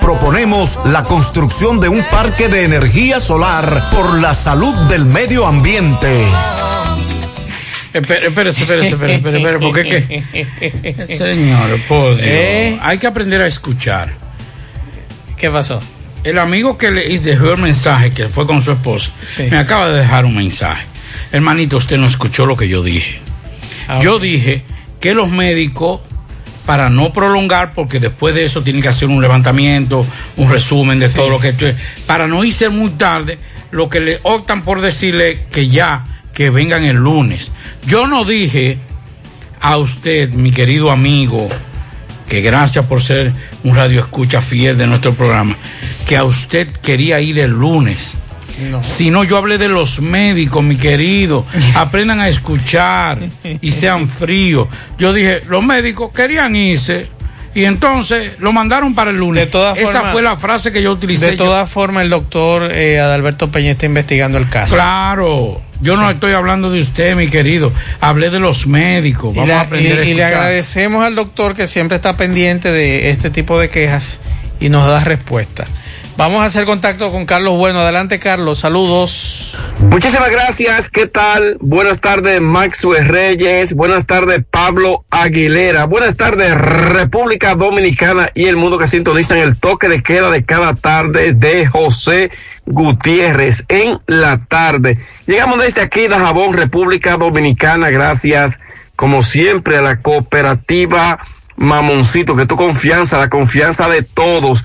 S32: Proponemos la construcción de un parque de energía solar por la salud del medio ambiente.
S4: Espérese, espérese, espérese, espérese, espérese, espérese, porque que. [laughs] Señor, por Dios.
S3: ¿Eh?
S4: Hay que aprender a escuchar.
S3: ¿Qué pasó?
S4: El amigo que le dejó el mensaje, que fue con su esposa, me acaba de dejar un mensaje. Hermanito, usted no escuchó lo que yo dije.
S3: Ah,
S4: yo dije que los médicos, para no prolongar, porque después de eso tienen que hacer un levantamiento, un resumen de todo lo que esto es, para no irse muy tarde, lo que le optan por decirle que ya, que vengan el lunes. Yo no dije a usted, mi querido amigo, que gracias por ser un radio escucha fiel de nuestro programa, que a usted quería ir el lunes. Si no, yo hablé de los médicos, mi querido. [laughs] Aprendan a escuchar y sean fríos. Yo dije, los médicos querían irse y entonces lo mandaron para el lunes. Esa
S3: formas-
S4: fue la frase que yo utilicé.
S3: De todas formas, el doctor eh, Adalberto Peña está investigando el caso.
S4: Claro, yo no estoy hablando de usted, mi querido. Hablé de los médicos.
S3: Y,
S4: Vamos a aprender a
S3: y- le agradecemos al doctor que siempre está pendiente de este tipo de quejas y nos da respuesta. Vamos a hacer contacto con Carlos Bueno. Adelante, Carlos. Saludos.
S33: Muchísimas gracias. ¿Qué tal? Buenas tardes, Maxwell Reyes. Buenas tardes, Pablo Aguilera. Buenas tardes, República Dominicana y el mundo que sintonizan el toque de queda de cada tarde de José Gutiérrez en la tarde. Llegamos desde aquí, de Jabón, República Dominicana. Gracias, como siempre, a la cooperativa Mamoncito, que tu confianza, la confianza de todos.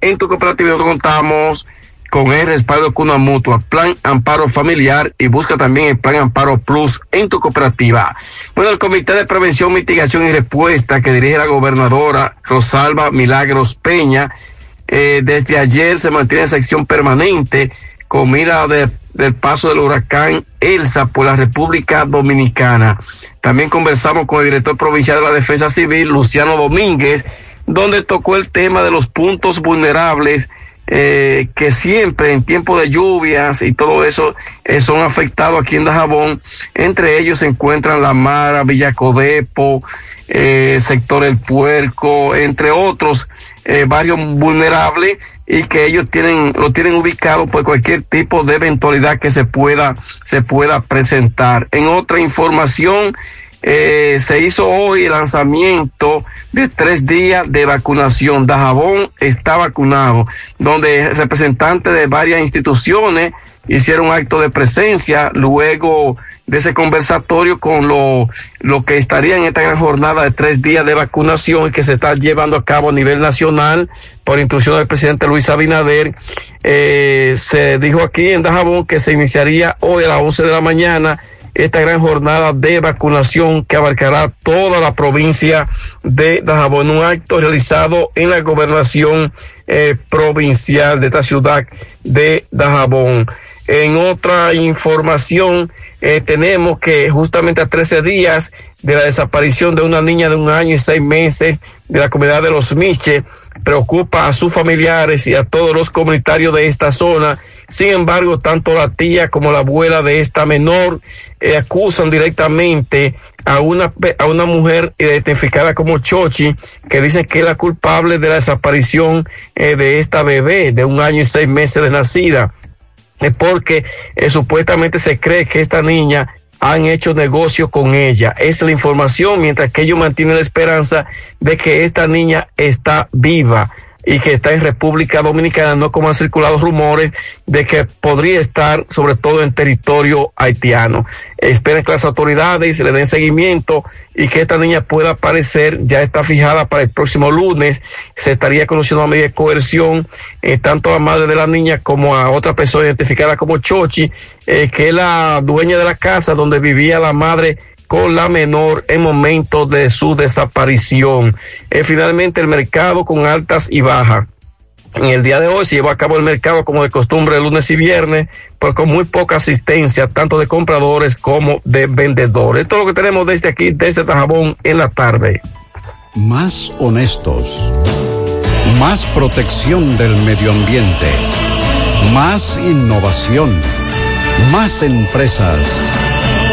S33: En tu cooperativa nosotros contamos con el respaldo Cuna Mutua, Plan Amparo Familiar y busca también el Plan Amparo Plus en tu cooperativa. Bueno, el Comité de Prevención, Mitigación y Respuesta que dirige la gobernadora Rosalba Milagros Peña, eh, desde ayer se mantiene en sección permanente con mira de, del paso del huracán Elsa por la República Dominicana. También conversamos con el director provincial de la Defensa Civil, Luciano Domínguez, donde tocó el tema de los puntos vulnerables eh, que siempre en tiempo de lluvias y todo eso eh, son afectados aquí en Dajabón. Entre ellos se encuentran La Mara, Villacodepo, eh, sector El Puerco, entre otros, eh, varios vulnerables y que ellos tienen, lo tienen ubicado por cualquier tipo de eventualidad que se pueda, se pueda presentar. En otra información, eh, se hizo hoy el lanzamiento de tres días de vacunación. Dajabón está vacunado, donde representantes de varias instituciones hicieron acto de presencia luego de ese conversatorio con lo, lo que estaría en esta gran jornada de tres días de vacunación que se está llevando a cabo a nivel nacional por instrucción del presidente Luis Abinader. Eh, se dijo aquí en Dajabón que se iniciaría hoy a las 11 de la mañana esta gran jornada de vacunación que abarcará toda la provincia de Dajabón. Un acto realizado en la gobernación eh, provincial de esta ciudad de Dajabón. En otra información, eh, tenemos que justamente a 13 días de la desaparición de una niña de un año y seis meses de la comunidad de Los Miches, preocupa a sus familiares y a todos los comunitarios de esta zona. Sin embargo, tanto la tía como la abuela de esta menor eh, acusan directamente a una, a una mujer identificada como Chochi, que dicen que es la culpable de la desaparición eh, de esta bebé de un año y seis meses de nacida es porque eh, supuestamente se cree que esta niña han hecho negocio con ella. Es la información, mientras que ellos mantienen la esperanza de que esta niña está viva y que está en República Dominicana, no como han circulado rumores de que podría estar sobre todo en territorio haitiano. Esperen que las autoridades le den seguimiento y que esta niña pueda aparecer, ya está fijada para el próximo lunes, se estaría conociendo a medida de coerción, eh, tanto a la madre de la niña como a otra persona identificada como Chochi, eh, que es la dueña de la casa donde vivía la madre con la menor en momentos de su desaparición. Eh, finalmente el mercado con altas y bajas. En el día de hoy se llevó a cabo el mercado como de costumbre lunes y viernes, pero con muy poca asistencia, tanto de compradores como de vendedores. Esto es lo que tenemos desde aquí, desde Tajabón, en la tarde.
S34: Más honestos. Más protección del medio ambiente. Más innovación. Más empresas.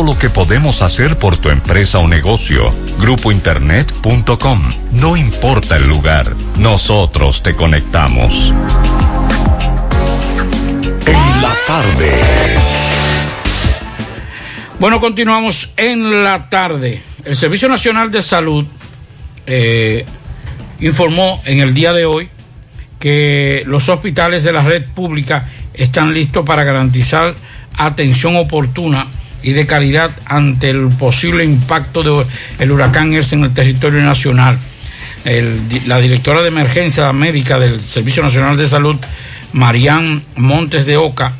S35: lo que podemos hacer por tu empresa o negocio. Grupointernet.com. No importa el lugar, nosotros te conectamos.
S34: En la tarde.
S4: Bueno, continuamos en la tarde. El Servicio Nacional de Salud eh, informó en el día de hoy que los hospitales de la red pública están listos para garantizar atención oportuna y de calidad ante el posible impacto del huracán Elsa en el territorio nacional. La directora de emergencia médica del Servicio Nacional de Salud, Marian Montes de Oca,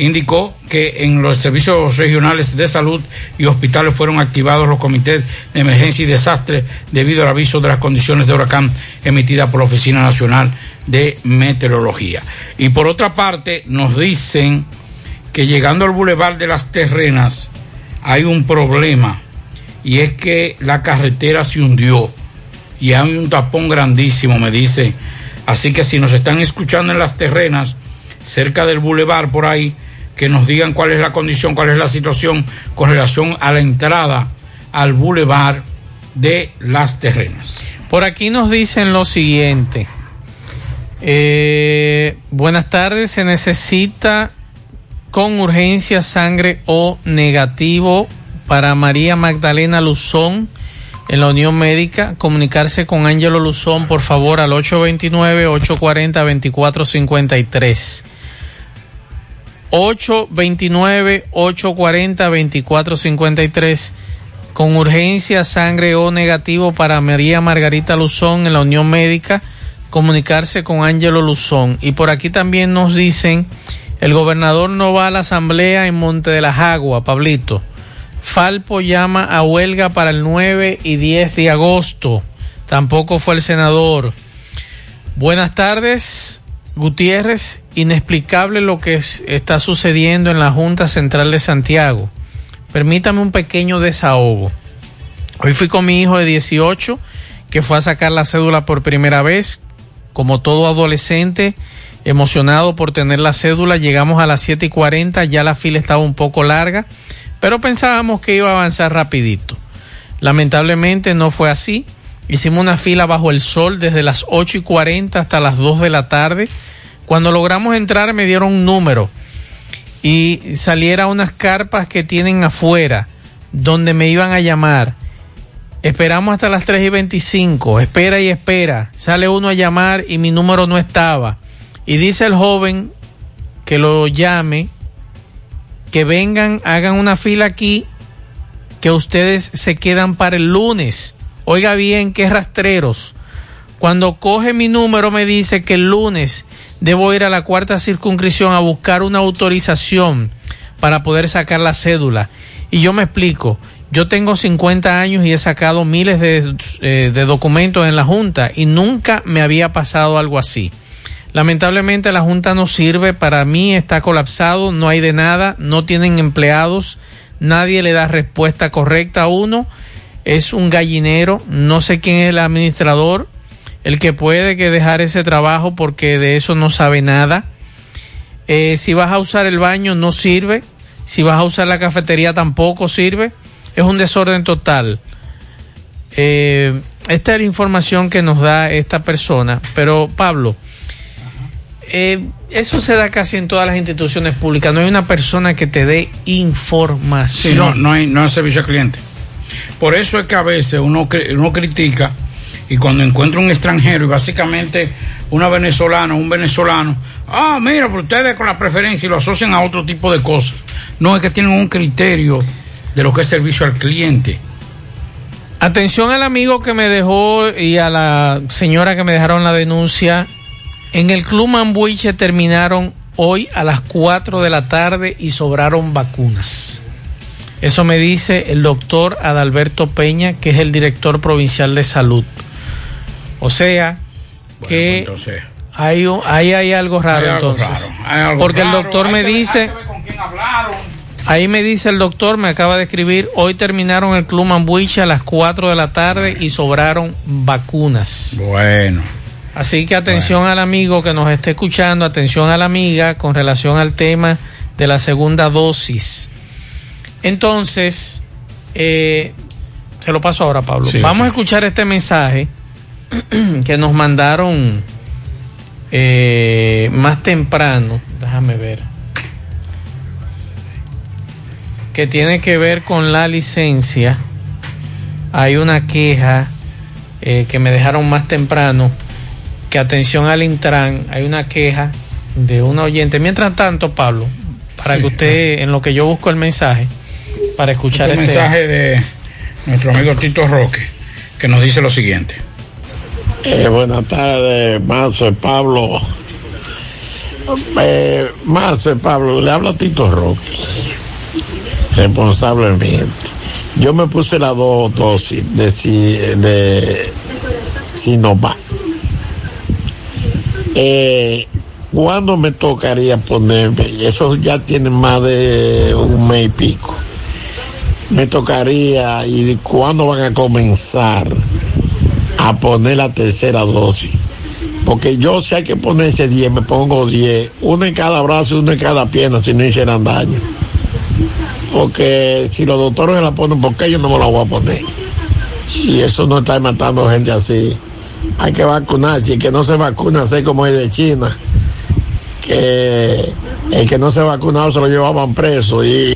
S4: indicó que en los servicios regionales de salud y hospitales fueron activados los comités de emergencia y desastre debido al aviso de las condiciones de huracán emitida por la Oficina Nacional de Meteorología. Y por otra parte, nos dicen que llegando al Boulevard de las Terrenas hay un problema y es que la carretera se hundió y hay un tapón grandísimo, me dice. Así que si nos están escuchando en las terrenas, cerca del bulevar por ahí, que nos digan cuál es la condición, cuál es la situación con relación a la entrada al bulevar de las terrenas.
S3: Por aquí nos dicen lo siguiente. Eh, buenas tardes, se necesita con urgencia sangre O negativo para María Magdalena Luzón en la Unión Médica. Comunicarse con Ángelo Luzón, por favor, al 829-840-2453. 829-840-2453 con urgencia sangre O negativo para María Margarita Luzón en la Unión Médica, comunicarse con Ángelo Luzón. Y por aquí también nos dicen, el gobernador no va a la asamblea en Monte de las Aguas, Pablito. Falpo llama a huelga para el 9 y 10 de agosto. Tampoco fue el senador. Buenas tardes, Gutiérrez. Inexplicable lo que es- está sucediendo en la Junta Central de Santiago. Permítame un pequeño desahogo. Hoy fui con mi hijo de 18 que fue a sacar la cédula por primera vez. Como todo adolescente, emocionado por tener la cédula, llegamos a las 7 y 40, ya la fila estaba un poco larga, pero pensábamos que iba a avanzar rapidito. Lamentablemente no fue así. Hicimos una fila bajo el sol desde las 8 y 40 hasta las 2 de la tarde. Cuando logramos entrar me dieron un número y saliera unas carpas que tienen afuera donde me iban a llamar. Esperamos hasta las 3 y 25, espera y espera. Sale uno a llamar y mi número no estaba. Y dice el joven que lo llame, que vengan, hagan una fila aquí, que ustedes se quedan para el lunes. Oiga bien, qué rastreros. Cuando coge mi número me dice que el lunes debo ir a la cuarta circunscripción a buscar una autorización para poder sacar la cédula. Y yo me explico, yo tengo 50 años y he sacado miles eh, de documentos en la Junta y nunca me había pasado algo así. Lamentablemente la Junta no sirve, para mí está colapsado, no hay de nada, no tienen empleados, nadie le da respuesta correcta a uno, es un gallinero, no sé quién es el administrador, el que puede que dejar ese trabajo porque de eso no sabe nada. Eh, si vas a usar el baño no sirve, si vas a usar la cafetería tampoco sirve, es un desorden total. Eh, esta es la información que nos da esta persona, pero Pablo, eh, eso se da casi en todas las instituciones públicas, no hay una persona que te dé información.
S4: Sí, no, no hay, no hay servicio al cliente. Por eso es que a veces uno, uno critica y cuando encuentra un extranjero y básicamente una venezolana, un venezolano, ah, mira, pero ustedes con la preferencia y lo asocian a otro tipo de cosas. No es que tienen un criterio de lo que es servicio al cliente.
S3: Atención al amigo que me dejó y a la señora que me dejaron la denuncia. En el Club Mambuiche terminaron hoy a las 4 de la tarde y sobraron vacunas. Eso me dice el doctor Adalberto Peña, que es el director provincial de salud. O sea, que
S4: Entonces,
S3: hay, hay algo raro
S4: Hay algo
S3: entonces.
S4: raro, hay algo
S3: Porque el doctor me
S4: que
S3: dice...
S4: hay que ver con quién hablaron.
S3: Ahí me dice el doctor, me acaba de escribir, hoy terminaron el Club Mambuiche a las 4 de la tarde y sobraron vacunas.
S4: Bueno.
S3: Así que atención al amigo que nos esté escuchando, atención a la amiga con relación al tema de la segunda dosis. Entonces, eh, se lo paso ahora, Pablo.
S4: Sí,
S3: Vamos a escuchar este mensaje [clears throat] que nos mandaron eh, más temprano. Déjame ver. que tiene que ver con la licencia. Hay una queja eh, que me dejaron más temprano, que atención al Intran, hay una queja de un oyente. Mientras tanto, Pablo, para que usted, en lo que yo busco el mensaje, para escuchar
S4: Este
S3: este
S4: mensaje de nuestro amigo Tito Roque, que nos dice lo siguiente.
S36: Eh, buenas tardes, Marce Pablo. Eh, Marce Pablo, le habla Tito Roque, responsablemente. Yo me puse las dos dosis de, si- de Sinovac. Eh, ¿Cuándo me tocaría ponerme? Eso ya tiene más de un mes y pico. Me tocaría, ¿y cuándo van a comenzar? a poner la tercera dosis. Porque yo hay que ponerse 10, me pongo 10, uno en cada brazo y uno en cada pierna si no hicieran daño. Porque si los doctores me la ponen, ¿por qué yo no me la voy a poner? Y eso no está matando gente así. Hay que vacunarse y el que no se vacuna, sé como es de China, que el que no se vacunado se lo llevaban preso y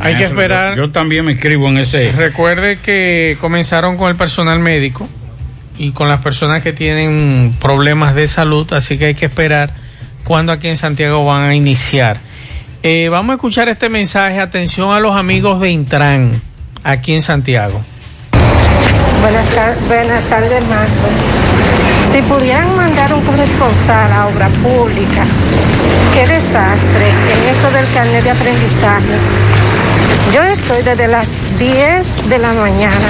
S3: Hay que esperar.
S4: Yo también me escribo en ese.
S3: Recuerde que comenzaron con el personal médico y con las personas que tienen problemas de salud, así que hay que esperar cuándo aquí en Santiago van a iniciar. Eh, vamos a escuchar este mensaje. Atención a los amigos de Intran aquí en Santiago.
S37: Buenas, tar- buenas tardes, Marzo. Si pudieran mandar un corresponsal a obra pública, qué desastre en esto del carnet de aprendizaje. Yo estoy desde las 10 de la mañana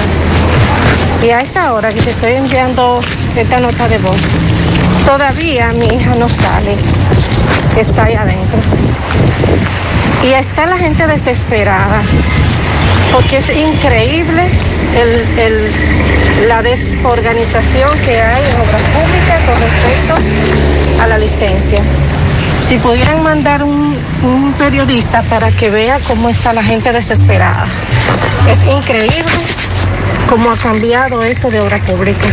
S37: y a esta hora que te estoy enviando esta nota de voz, todavía mi hija no sale, está ahí adentro. Y está la gente desesperada porque es increíble el- el- la desorganización que hay en obras públicas con respecto a la licencia. Si pudieran mandar un, un periodista para que vea cómo está la gente desesperada. Es increíble cómo ha cambiado esto de obra pública.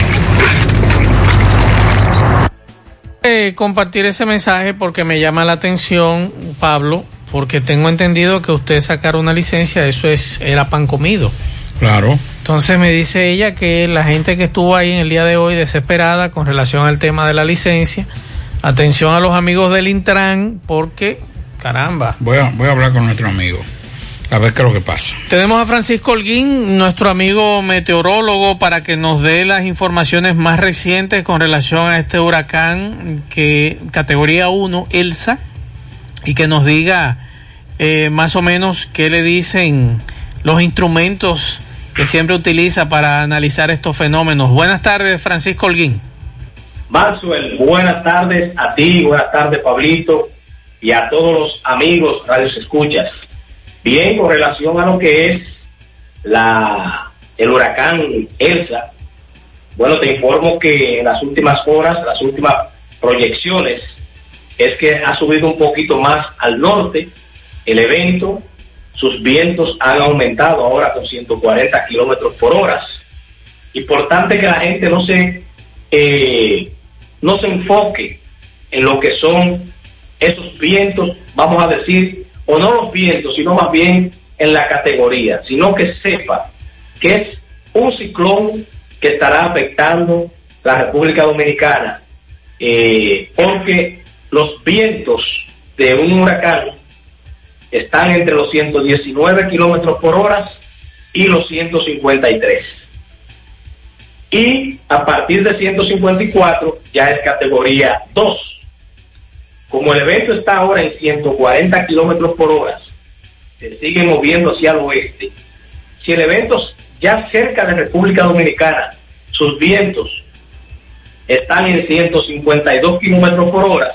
S3: Eh, compartir ese mensaje porque me llama la atención, Pablo, porque tengo entendido que usted sacar una licencia, eso es era pan comido.
S4: Claro.
S3: Entonces me dice ella que la gente que estuvo ahí en el día de hoy desesperada con relación al tema de la licencia, atención a los amigos del Intran, porque, caramba.
S4: Voy a, voy a hablar con nuestro amigo. A ver qué es lo que pasa.
S3: Tenemos a Francisco Holguín, nuestro amigo meteorólogo, para que nos dé las informaciones más recientes con relación a este huracán que categoría 1, Elsa, y que nos diga eh, más o menos qué le dicen los instrumentos que siempre utiliza para analizar estos fenómenos. Buenas tardes, Francisco Holguín.
S38: Maxwell, buenas tardes a ti, buenas tardes Pablito y a todos los amigos radios escuchas. Bien, con relación a lo que es la el huracán Elsa, bueno, te informo que en las últimas horas, las últimas proyecciones, es que ha subido un poquito más al norte el evento, sus vientos han aumentado ahora con 140 kilómetros por hora. Importante que la gente no se eh, no se enfoque en lo que son esos vientos, vamos a decir, o no los vientos, sino más bien en la categoría, sino que sepa que es un ciclón que estará afectando la República Dominicana, eh, porque los vientos de un huracán están entre los 119 kilómetros por hora y los 153 y a partir de 154 ya es categoría 2. Como el evento está ahora en 140 kilómetros por hora, se sigue moviendo hacia el oeste. Si el evento ya cerca de República Dominicana, sus vientos están en 152 kilómetros por hora,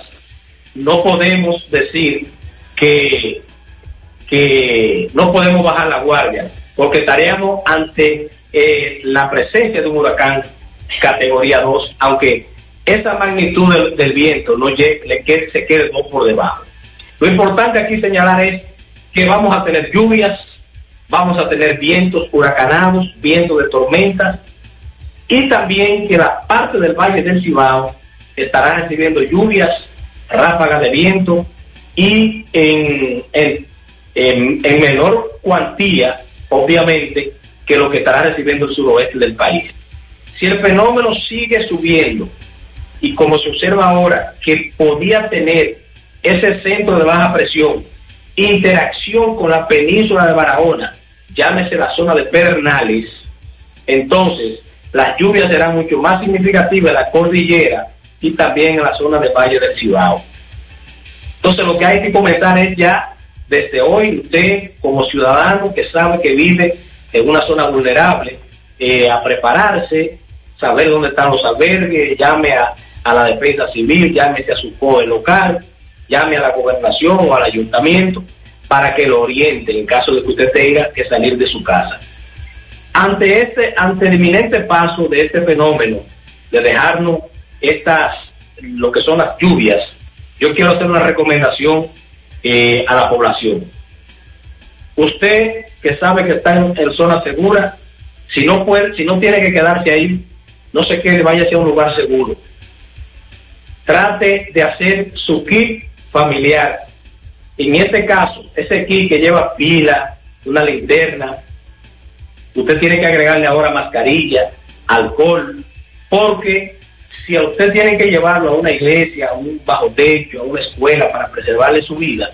S38: no podemos decir que, que no podemos bajar la guardia, porque estaríamos ante eh, la presencia de un huracán categoría 2, aunque esa magnitud del, viento no llegue, se quede dos por debajo. Lo importante aquí señalar es que vamos a tener lluvias, vamos a tener vientos huracanados, vientos de tormentas, y también que la parte del Valle del Cibao estará recibiendo lluvias, ráfagas de viento, y en, en en, en menor cuantía, obviamente, que lo que estará recibiendo el suroeste del país. Si el fenómeno sigue subiendo y como se observa ahora que podía tener ese centro de baja presión, interacción con la península de Barahona, llámese la zona de Pedernales, entonces las lluvias serán mucho más significativas en la cordillera y también en la zona de Valle del Cibao. Entonces lo que hay que comenzar es ya desde hoy usted como ciudadano que sabe que vive en una zona vulnerable, eh, a prepararse, saber dónde están los albergues, llame a, a la defensa civil, llámese a su COE local, llame a la gobernación o al ayuntamiento para que lo oriente en caso de que usted tenga que salir de su casa. Ante este, ante el inminente paso de este fenómeno, de dejarnos estas, lo que son las lluvias, yo quiero hacer una recomendación eh, a la población. Usted que sabe que está en, zona segura, si no puede, si no tiene que quedarse ahí, no se quede, vaya hacia un lugar seguro. Trate de hacer su kit familiar. En este caso, ese kit que lleva pila, una linterna, usted tiene que agregarle ahora mascarilla, alcohol, porque si a usted tiene que llevarlo a una iglesia, a un bajo techo, a una escuela para preservarle su vida,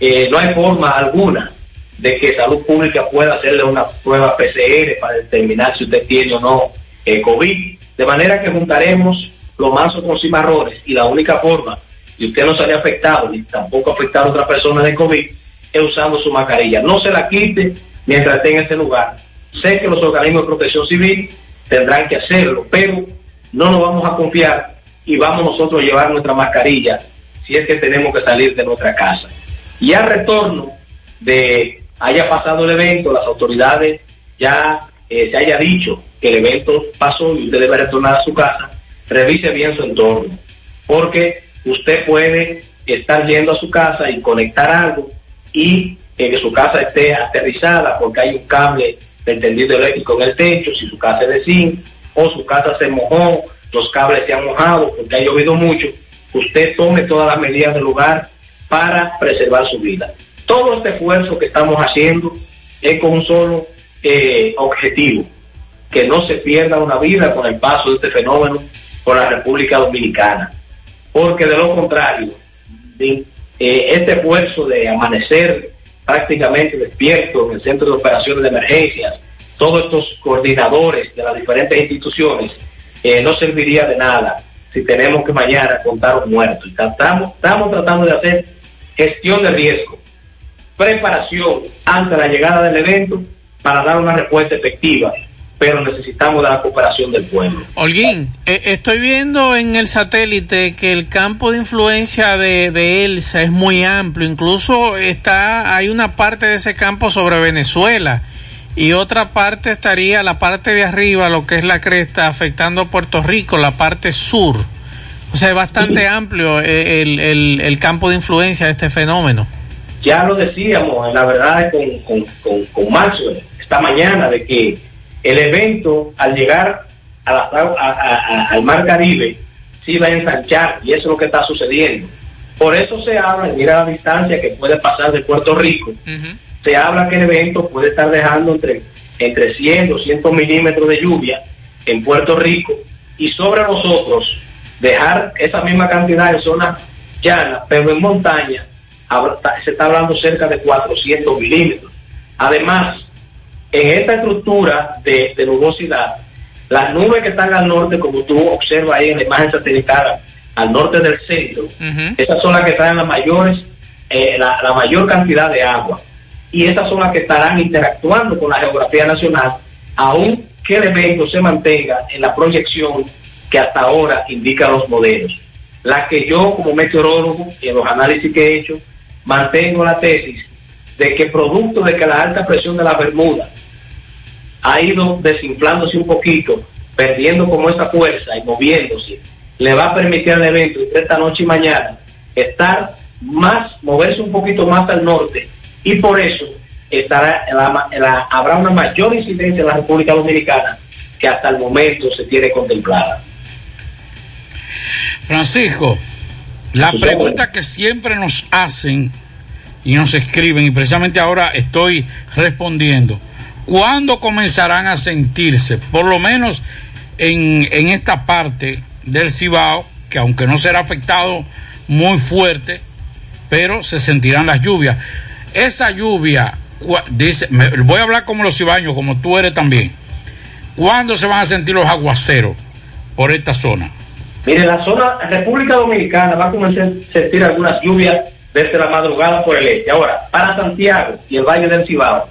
S38: eh, no hay forma alguna de que salud pública pueda hacerle una prueba PCR para determinar si usted tiene o no eh, COVID. De manera que juntaremos los mansos con cimarrones y la única forma de usted no sale afectado ni tampoco afectar a otra persona de COVID es usando su mascarilla. No se la quite mientras esté en ese lugar. Sé que los organismos de protección civil tendrán que hacerlo, pero no nos vamos a confiar y vamos nosotros a llevar nuestra mascarilla si es que tenemos que salir de nuestra casa. Y al retorno de haya pasado el evento, las autoridades ya eh, se haya dicho que el evento pasó y usted debe retornar a su casa, revise bien su entorno, porque usted puede estar yendo a su casa y conectar algo y que su casa esté aterrizada porque hay un cable de tendido eléctrico en el techo, si su casa es de zinc o su casa se mojó, los cables se han mojado porque ha llovido mucho, usted tome todas las medidas del lugar para preservar su vida. Todo este esfuerzo que estamos haciendo es con un solo eh, objetivo, que no se pierda una vida con el paso de este fenómeno por la República Dominicana. Porque de lo contrario, eh, este esfuerzo de amanecer prácticamente despierto en el centro de operaciones de emergencias, todos estos coordinadores de las diferentes instituciones, eh, no serviría de nada si tenemos que mañana contar un muerto. Estamos, estamos tratando de hacer gestión de riesgo, preparación ante la llegada del evento para dar una respuesta efectiva, pero necesitamos de la cooperación del pueblo.
S3: Holguín, eh, estoy viendo en el satélite que el campo de influencia de, de, Elsa es muy amplio, incluso está hay una parte de ese campo sobre Venezuela y otra parte estaría la parte de arriba, lo que es la cresta, afectando a Puerto Rico, la parte sur. O sea, es bastante sí. amplio el, el, el, campo de influencia de este fenómeno.
S38: Ya lo decíamos, la verdad, con, con, con, con Maxwell esta mañana, de que el evento, al llegar a la, a, a, al Mar Caribe, se iba a ensanchar y eso es lo que está sucediendo. Por eso se habla, mira la distancia que puede pasar de Puerto Rico, uh -huh. Se habla que el evento puede estar dejando entre, entre 100 200 milímetros de lluvia en Puerto Rico y sobre nosotros dejar esa misma cantidad en zonas llanas, pero en montaña se está hablando cerca de 400 milímetros. Además, en esta estructura de, de, nubosidad, las nubes que están al norte, como tú observas ahí en la imagen satelital, al norte del centro, uh -huh. esas son las que traen las mayores, eh, la, la, mayor cantidad de agua. Y esas son las que estarán interactuando con la geografía nacional, aun que el evento se mantenga en la proyección que hasta ahora indican los modelos. La que yo, como meteorólogo, y en los análisis que he hecho, mantengo la tesis de que producto de que la alta presión de la Bermuda ha ido desinflándose un poquito, perdiendo como esa fuerza y moviéndose, le va a permitir al evento entre esta noche y mañana estar más, moverse un poquito más al norte y por eso estará la, la, habrá una mayor incidencia en la República Dominicana que hasta el momento se tiene contemplada.
S4: Francisco, la pregunta que siempre nos hacen y nos escriben, y precisamente ahora estoy respondiendo. ¿Cuándo comenzarán a sentirse, por lo menos en, en esta parte del Cibao, que aunque no será afectado muy fuerte, pero se sentirán las lluvias? Esa lluvia, dice, me- voy a hablar como los cibaños, como tú eres también. ¿Cuándo se van a sentir los aguaceros por esta zona?
S38: Mire, la zona República Dominicana va a comenzar a sentir algunas lluvias desde la madrugada por el este. Ahora, para Santiago y el Valle del Cibao,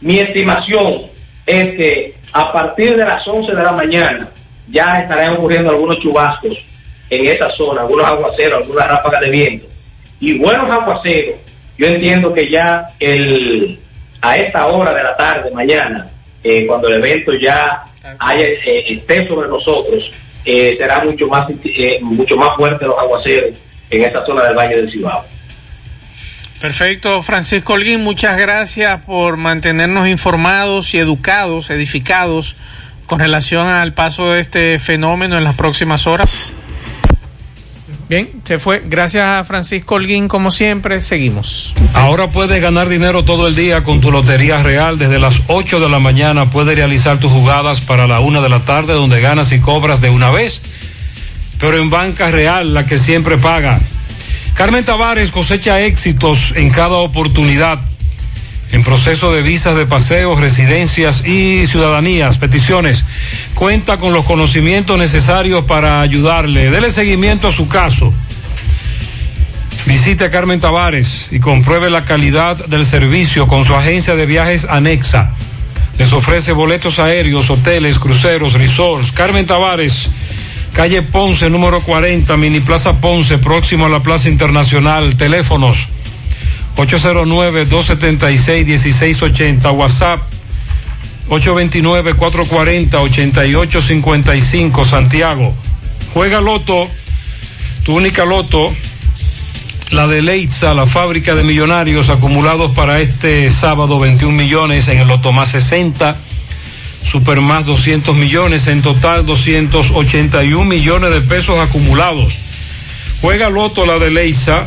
S38: mi estimación es que a partir de las 11 de la mañana ya estarán ocurriendo algunos chubascos en esa zona, algunos aguaceros, algunas ráfagas de viento. Y buenos aguaceros, yo entiendo que ya el, a esta hora de la tarde, mañana, eh, cuando el evento ya haya, eh, esté sobre nosotros, eh, será mucho más, mucho más fuerte los aguaceros en esta zona del Valle del Cibao.
S3: Perfecto, Francisco Holguín, muchas gracias por mantenernos informados y educados, edificados con relación al paso de este fenómeno en las próximas horas. Bien, se fue. Gracias a Francisco Holguín, como siempre, seguimos.
S39: Ahora puedes ganar dinero todo el día con tu Lotería Real. Desde las 8 de la mañana puedes realizar tus jugadas para la 1 de la tarde, donde ganas y cobras de una vez. Pero en Banca Real, la que siempre paga. Carmen Tavares cosecha éxitos en cada oportunidad. En proceso de visas de paseos, residencias y ciudadanías, peticiones. Cuenta con los conocimientos necesarios para ayudarle. Dele seguimiento a su caso. Visite a Carmen Tavares y compruebe la calidad del servicio con su agencia de viajes anexa. Les ofrece boletos aéreos, hoteles, cruceros, resorts. Carmen Tavares, calle Ponce, número 40, Mini Plaza Ponce, próximo a la Plaza Internacional. Teléfonos 809-276-1680, WhatsApp 829-440-8855, Santiago. Juega Loto, tu única Loto, la de Leitza, la fábrica de millonarios acumulados para este sábado 21 millones, en el Loto más 60, Super más 200 millones, en total 281 millones de pesos acumulados. Juega Loto, la de Leitza,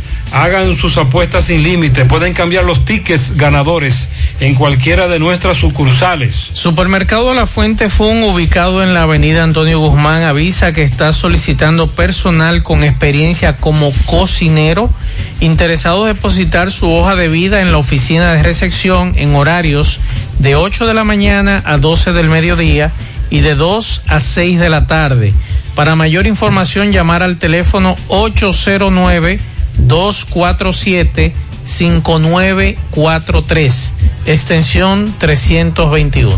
S39: Hagan sus apuestas sin límite, pueden cambiar los tickets ganadores en cualquiera de nuestras sucursales.
S3: Supermercado La Fuente Fun, ubicado en la avenida Antonio Guzmán, avisa que está solicitando personal con experiencia como cocinero interesado depositar su hoja de vida en la oficina de recepción en horarios de 8 de la mañana a 12 del mediodía y de 2 a 6 de la tarde. Para mayor información, llamar al teléfono 809 247 5943 extensión 321.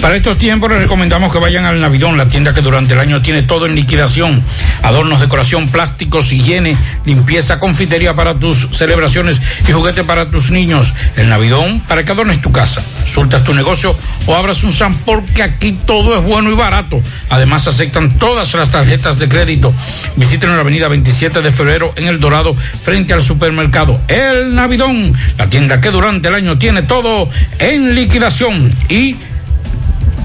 S4: Para estos tiempos les recomendamos que vayan al Navidón, la tienda que durante el año tiene todo en liquidación. Adornos, decoración, plásticos, higiene, limpieza, confitería para tus celebraciones y juguete para tus niños. El Navidón para que adornes tu casa, sultas tu negocio o abras un SAM porque aquí todo es bueno y barato. Además aceptan todas las tarjetas de crédito. Visiten la avenida 27 de febrero en El Dorado frente al supermercado El Navidón, la tienda que durante el año tiene todo en liquidación y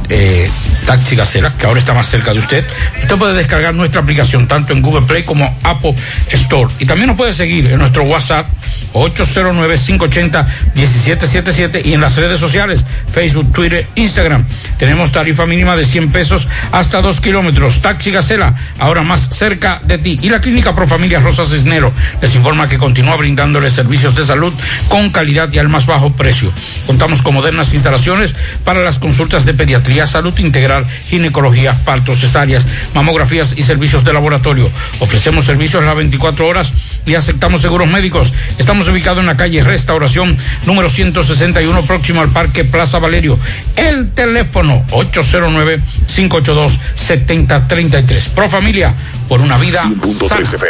S4: eh, Taxi Gacela, que ahora está más cerca de usted. Usted puede descargar nuestra aplicación tanto en Google Play como Apple Store. Y también nos puede seguir en nuestro WhatsApp 809-580-1777 y en las redes sociales, Facebook, Twitter, Instagram. Tenemos tarifa mínima de 100 pesos hasta 2 kilómetros. Taxi Gacela, ahora más cerca de ti. Y la Clínica Profamilia Rosa Cisnero les informa que continúa brindándoles servicios de salud con calidad y al más bajo precio. Contamos con modernas instalaciones para las consultas de pediatría, salud integral, ginecología, partos, cesáreas, mamografías y servicios de laboratorio. Ofrecemos servicios las 24 horas y aceptamos seguros médicos. Estamos ubicados en la calle Restauración número 161 próximo al Parque Plaza Valerio. El teléfono 809-582-7033. Pro Familia, por una vida sana.
S40: FM.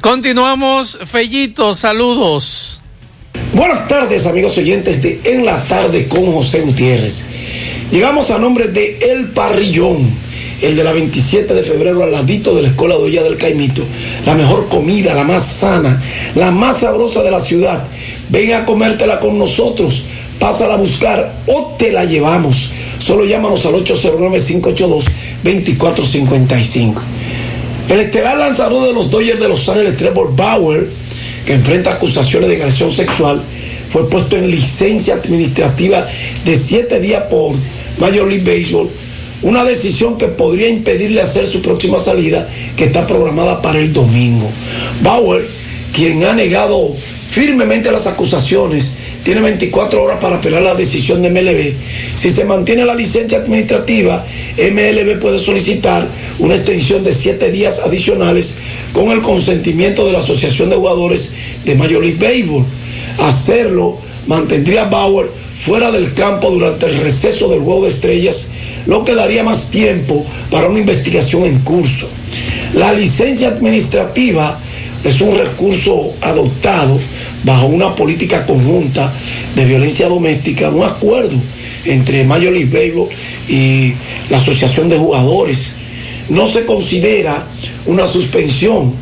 S3: Continuamos, Fellito, saludos.
S41: Buenas tardes, amigos oyentes de En la Tarde con José Gutiérrez. Llegamos a nombre de El Parrillón, el de la 27 de febrero al ladito de la Escuela de Olla del Caimito. La mejor comida, la más sana, la más sabrosa de la ciudad. Ven a comértela con nosotros, pásala a buscar o te la llevamos. Solo llámanos al 809-582-2455. El estelar lanzador de los Dodgers de Los Ángeles, Trevor Bauer, que enfrenta acusaciones de agresión sexual, fue puesto en licencia administrativa de siete días por Major League Baseball, una decisión que podría impedirle hacer su próxima salida, que está programada para el domingo. Bauer, quien ha negado firmemente las acusaciones, tiene 24 horas para apelar la decisión de MLB. Si se mantiene la licencia administrativa, MLB puede solicitar una extensión de 7 días adicionales con el consentimiento de la Asociación de Jugadores de Major League Baseball. Hacerlo mantendría a Bauer fuera del campo durante el receso del Juego de Estrellas, lo que daría más tiempo para una investigación en curso. La licencia administrativa es un recurso adoptado bajo una política conjunta de violencia doméstica, un acuerdo entre Major League Baseball y la Asociación de Jugadores. No se considera una suspensión.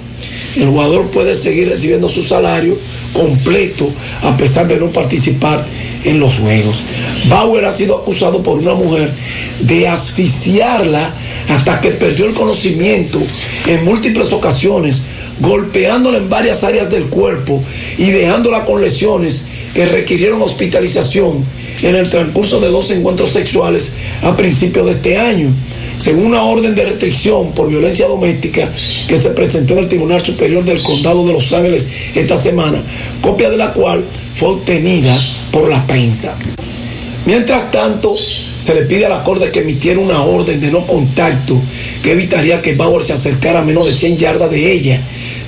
S41: El jugador puede seguir recibiendo su salario completo a pesar de no participar en los juegos. Bauer ha sido acusado por una mujer de asfixiarla hasta que perdió el conocimiento en múltiples ocasiones golpeándola en varias áreas del cuerpo y dejándola con lesiones que requirieron hospitalización en el transcurso de dos encuentros sexuales a principios de este año. Según una orden de restricción por violencia doméstica que se presentó en el Tribunal Superior del Condado de Los Ángeles esta semana, copia de la cual fue obtenida por la prensa. Mientras tanto, se le pide a la Corte que emitiera una orden de no contacto que evitaría que Bauer se acercara a menos de 100 yardas de ella,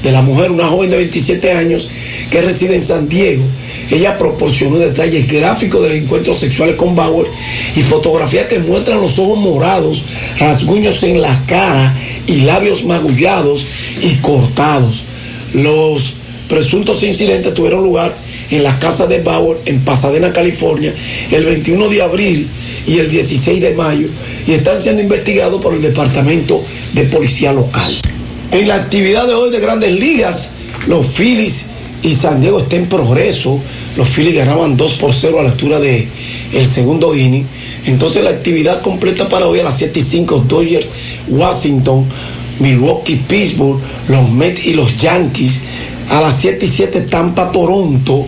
S41: de la mujer, una joven de 27 años que reside en San Diego. Ella proporcionó detalles gráficos de los encuentros sexuales con Bauer y fotografías que muestran los ojos morados, rasguños en la cara y labios magullados y cortados. Los presuntos incidentes tuvieron lugar en la casa de Bauer en Pasadena, California, el 21 de abril y el 16 de mayo y están siendo investigados por el Departamento de Policía Local. En la actividad de hoy de Grandes Ligas, los Phillies y San Diego están en progreso. Los Phillies ganaban 2 por 0 a la altura del el segundo inning. Entonces la actividad completa para hoy a las 7 y 5, Dodgers, Washington, Milwaukee, Pittsburgh, los Mets y los Yankees. A las 7 y 7, Tampa, Toronto.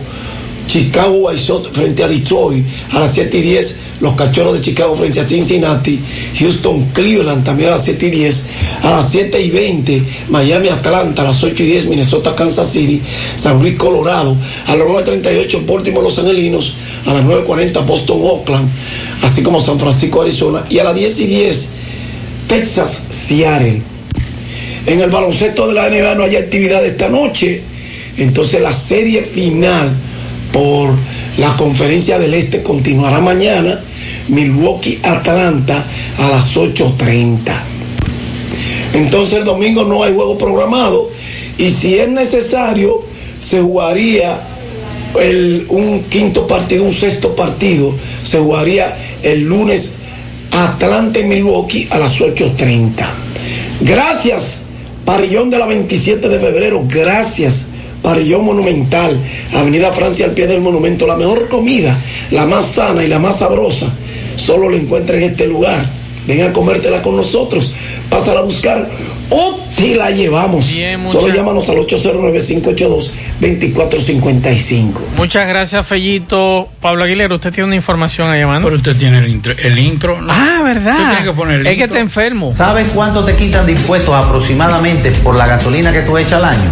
S41: Chicago White Sox frente a Detroit. A las 7 y 10, los Cachorros de Chicago frente a Cincinnati. Houston, Cleveland también a las 7 y 10. A las 7 y 20, Miami, Atlanta. A las 8 y 10, Minnesota, Kansas City. San Luis, Colorado. A las 9.38, Baltimore, Los Angelinos. A las 9.40, Boston, Oakland. Así como San Francisco, Arizona. Y a las 10 y 10, Texas, Seattle. En el baloncesto de la NBA no hay actividad esta noche. Entonces la serie final por la conferencia del Este continuará mañana. Milwaukee Atlanta a las 8.30. Entonces el domingo no hay juego programado y si es necesario se jugaría el- un quinto partido, un sexto partido, se jugaría el lunes Atlanta y Milwaukee a las 8.30. Gracias, Parrillón de la 27 de febrero, gracias. Parrillón Monumental, Avenida Francia al pie del monumento, la mejor comida, la más sana y la más sabrosa, solo la encuentra en este lugar. Ven a comértela con nosotros, pásala a buscar o te la llevamos. Solo llámanos al 809-582-2455.
S3: Muchas gracias, Fellito. Pablo Aguilera, usted tiene una información a llamar.
S4: Pero usted tiene el intro. El intro ¿no?
S3: Ah, ¿verdad?
S4: Usted tiene que poner el
S3: es que te enfermo.
S42: ¿Sabes cuánto te quitan de impuestos aproximadamente por la gasolina que tú echas al año?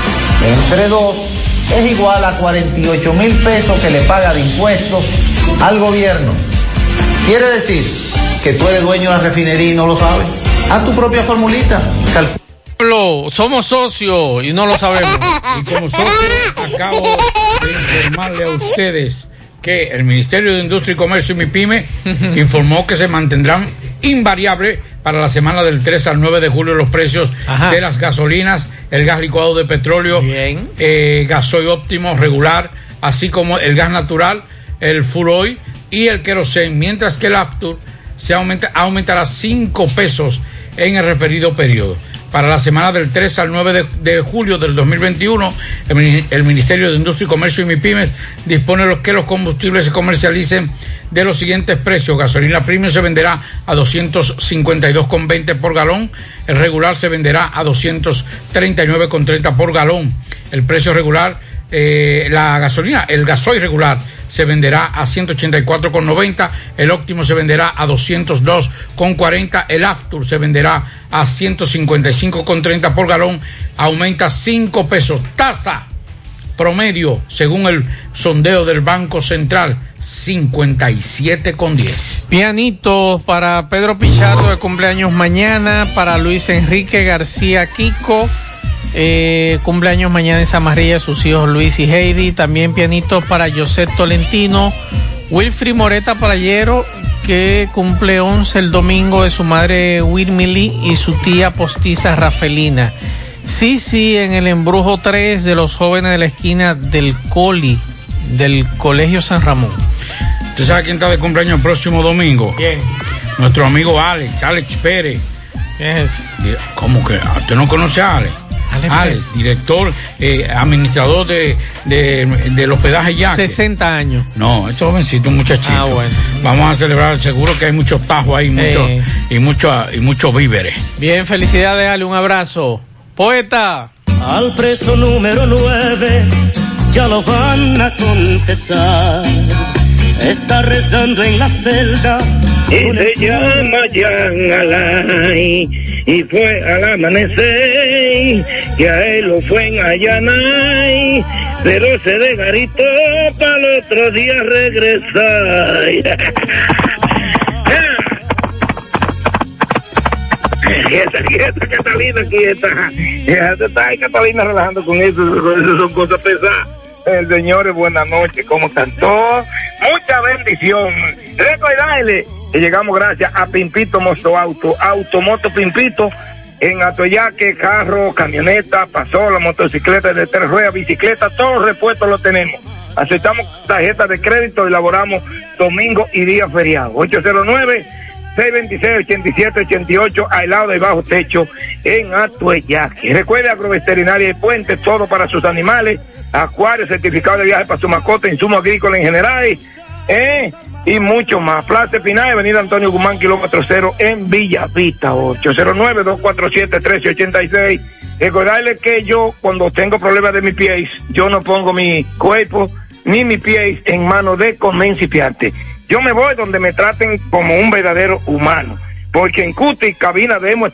S42: entre 2 es igual a 48 mil pesos que le paga de impuestos al gobierno. Quiere decir que tú eres dueño de la refinería y no lo sabes. Haz tu propia formulita. Calcula.
S3: Pablo, somos socios y no lo sabemos.
S4: Y como socio, acabo de informarle a ustedes que el Ministerio de Industria y Comercio y MIPYME [laughs] informó que se mantendrán invariables para la semana del 3 al 9 de julio los precios de las gasolinas, el gas licuado de petróleo, eh, gasoil óptimo regular, así como el gas natural, el oil y el kerosene, mientras que el aftur se aumenta, aumentará 5 pesos en el referido periodo. Para la semana del 3 al 9 de, de julio del 2021, el, el Ministerio de Industria y Comercio y MIPIMES dispone los que los combustibles se comercialicen de los siguientes precios. Gasolina premium se venderá a 252,20 por galón. El regular se venderá a 239,30 por galón. El precio regular, eh, la gasolina, el gasoil regular se venderá a 184,90. El óptimo se venderá a 202,40. El Aftur se venderá a 155,30 por galón. Aumenta 5 pesos. Tasa promedio, según el sondeo del Banco Central, 57,10.
S3: Pianito para Pedro Pichardo de cumpleaños mañana, para Luis Enrique García Kiko, eh, cumpleaños mañana en Samarilla, sus hijos Luis y Heidi, también pianito para José Tolentino, Wilfrid Moreta Playero, que cumple 11 el domingo de su madre Wilmily y su tía postiza Rafelina. Sí, sí, en el embrujo 3 de los jóvenes de la esquina del Coli, del Colegio San Ramón.
S4: ¿Usted sabe quién está de cumpleaños el próximo domingo?
S3: ¿Quién?
S4: Nuestro amigo Alex, Alex Pérez.
S3: ¿Quién es?
S4: ¿Cómo que? Ah, ¿Usted no conoce a Alex? Alex, director, eh, administrador de, de, del hospedaje ya.
S3: 60 años.
S4: No, ese jovencito, un muchachito.
S3: Ah, bueno.
S4: Vamos a celebrar, seguro que hay muchos tajos ahí, mucho,
S3: Eh.
S4: y muchos y muchos víveres.
S3: Bien, felicidades, Ale, un abrazo. Poeta.
S43: Al preso número 9 ya lo van a confesar. Está rezando en la celda.
S44: Y se llama Jan Alay, y fue al amanecer, que a él lo fue en Ayanay, pero se desgaritó para el otro día regresar. [laughs] Catalina. Ya te está ahí, Catalina relajando con eso, eso son cosas pesadas. El señor, buenas noches, ¿cómo están? Mucha bendición. Recordarle que llegamos gracias a Pimpito Moto Auto, Automoto Pimpito, en Atoyaque, carro, camioneta, pasola, motocicleta de tres ruedas, bicicleta, todos los repuestos los tenemos. Aceptamos tarjetas de crédito, elaboramos domingo y día feriado. 809 626-8788 al lado de bajo techo en Atueyaque. Recuerde Agroveterinaria y Puente, todo para sus animales, acuarios, certificado de viaje para su mascota, insumos agrícolas en general, ¿eh? y mucho más. Plaza Final, Avenida Antonio Guzmán, kilómetro cero en Villavista, 809-247-1386. Recordarle que yo, cuando tengo problemas de mis pies, yo no pongo mi cuerpo ni mi pie en manos de Comencipiarte. Yo me voy donde me traten como un verdadero humano, porque en Cuti, cabina de Emo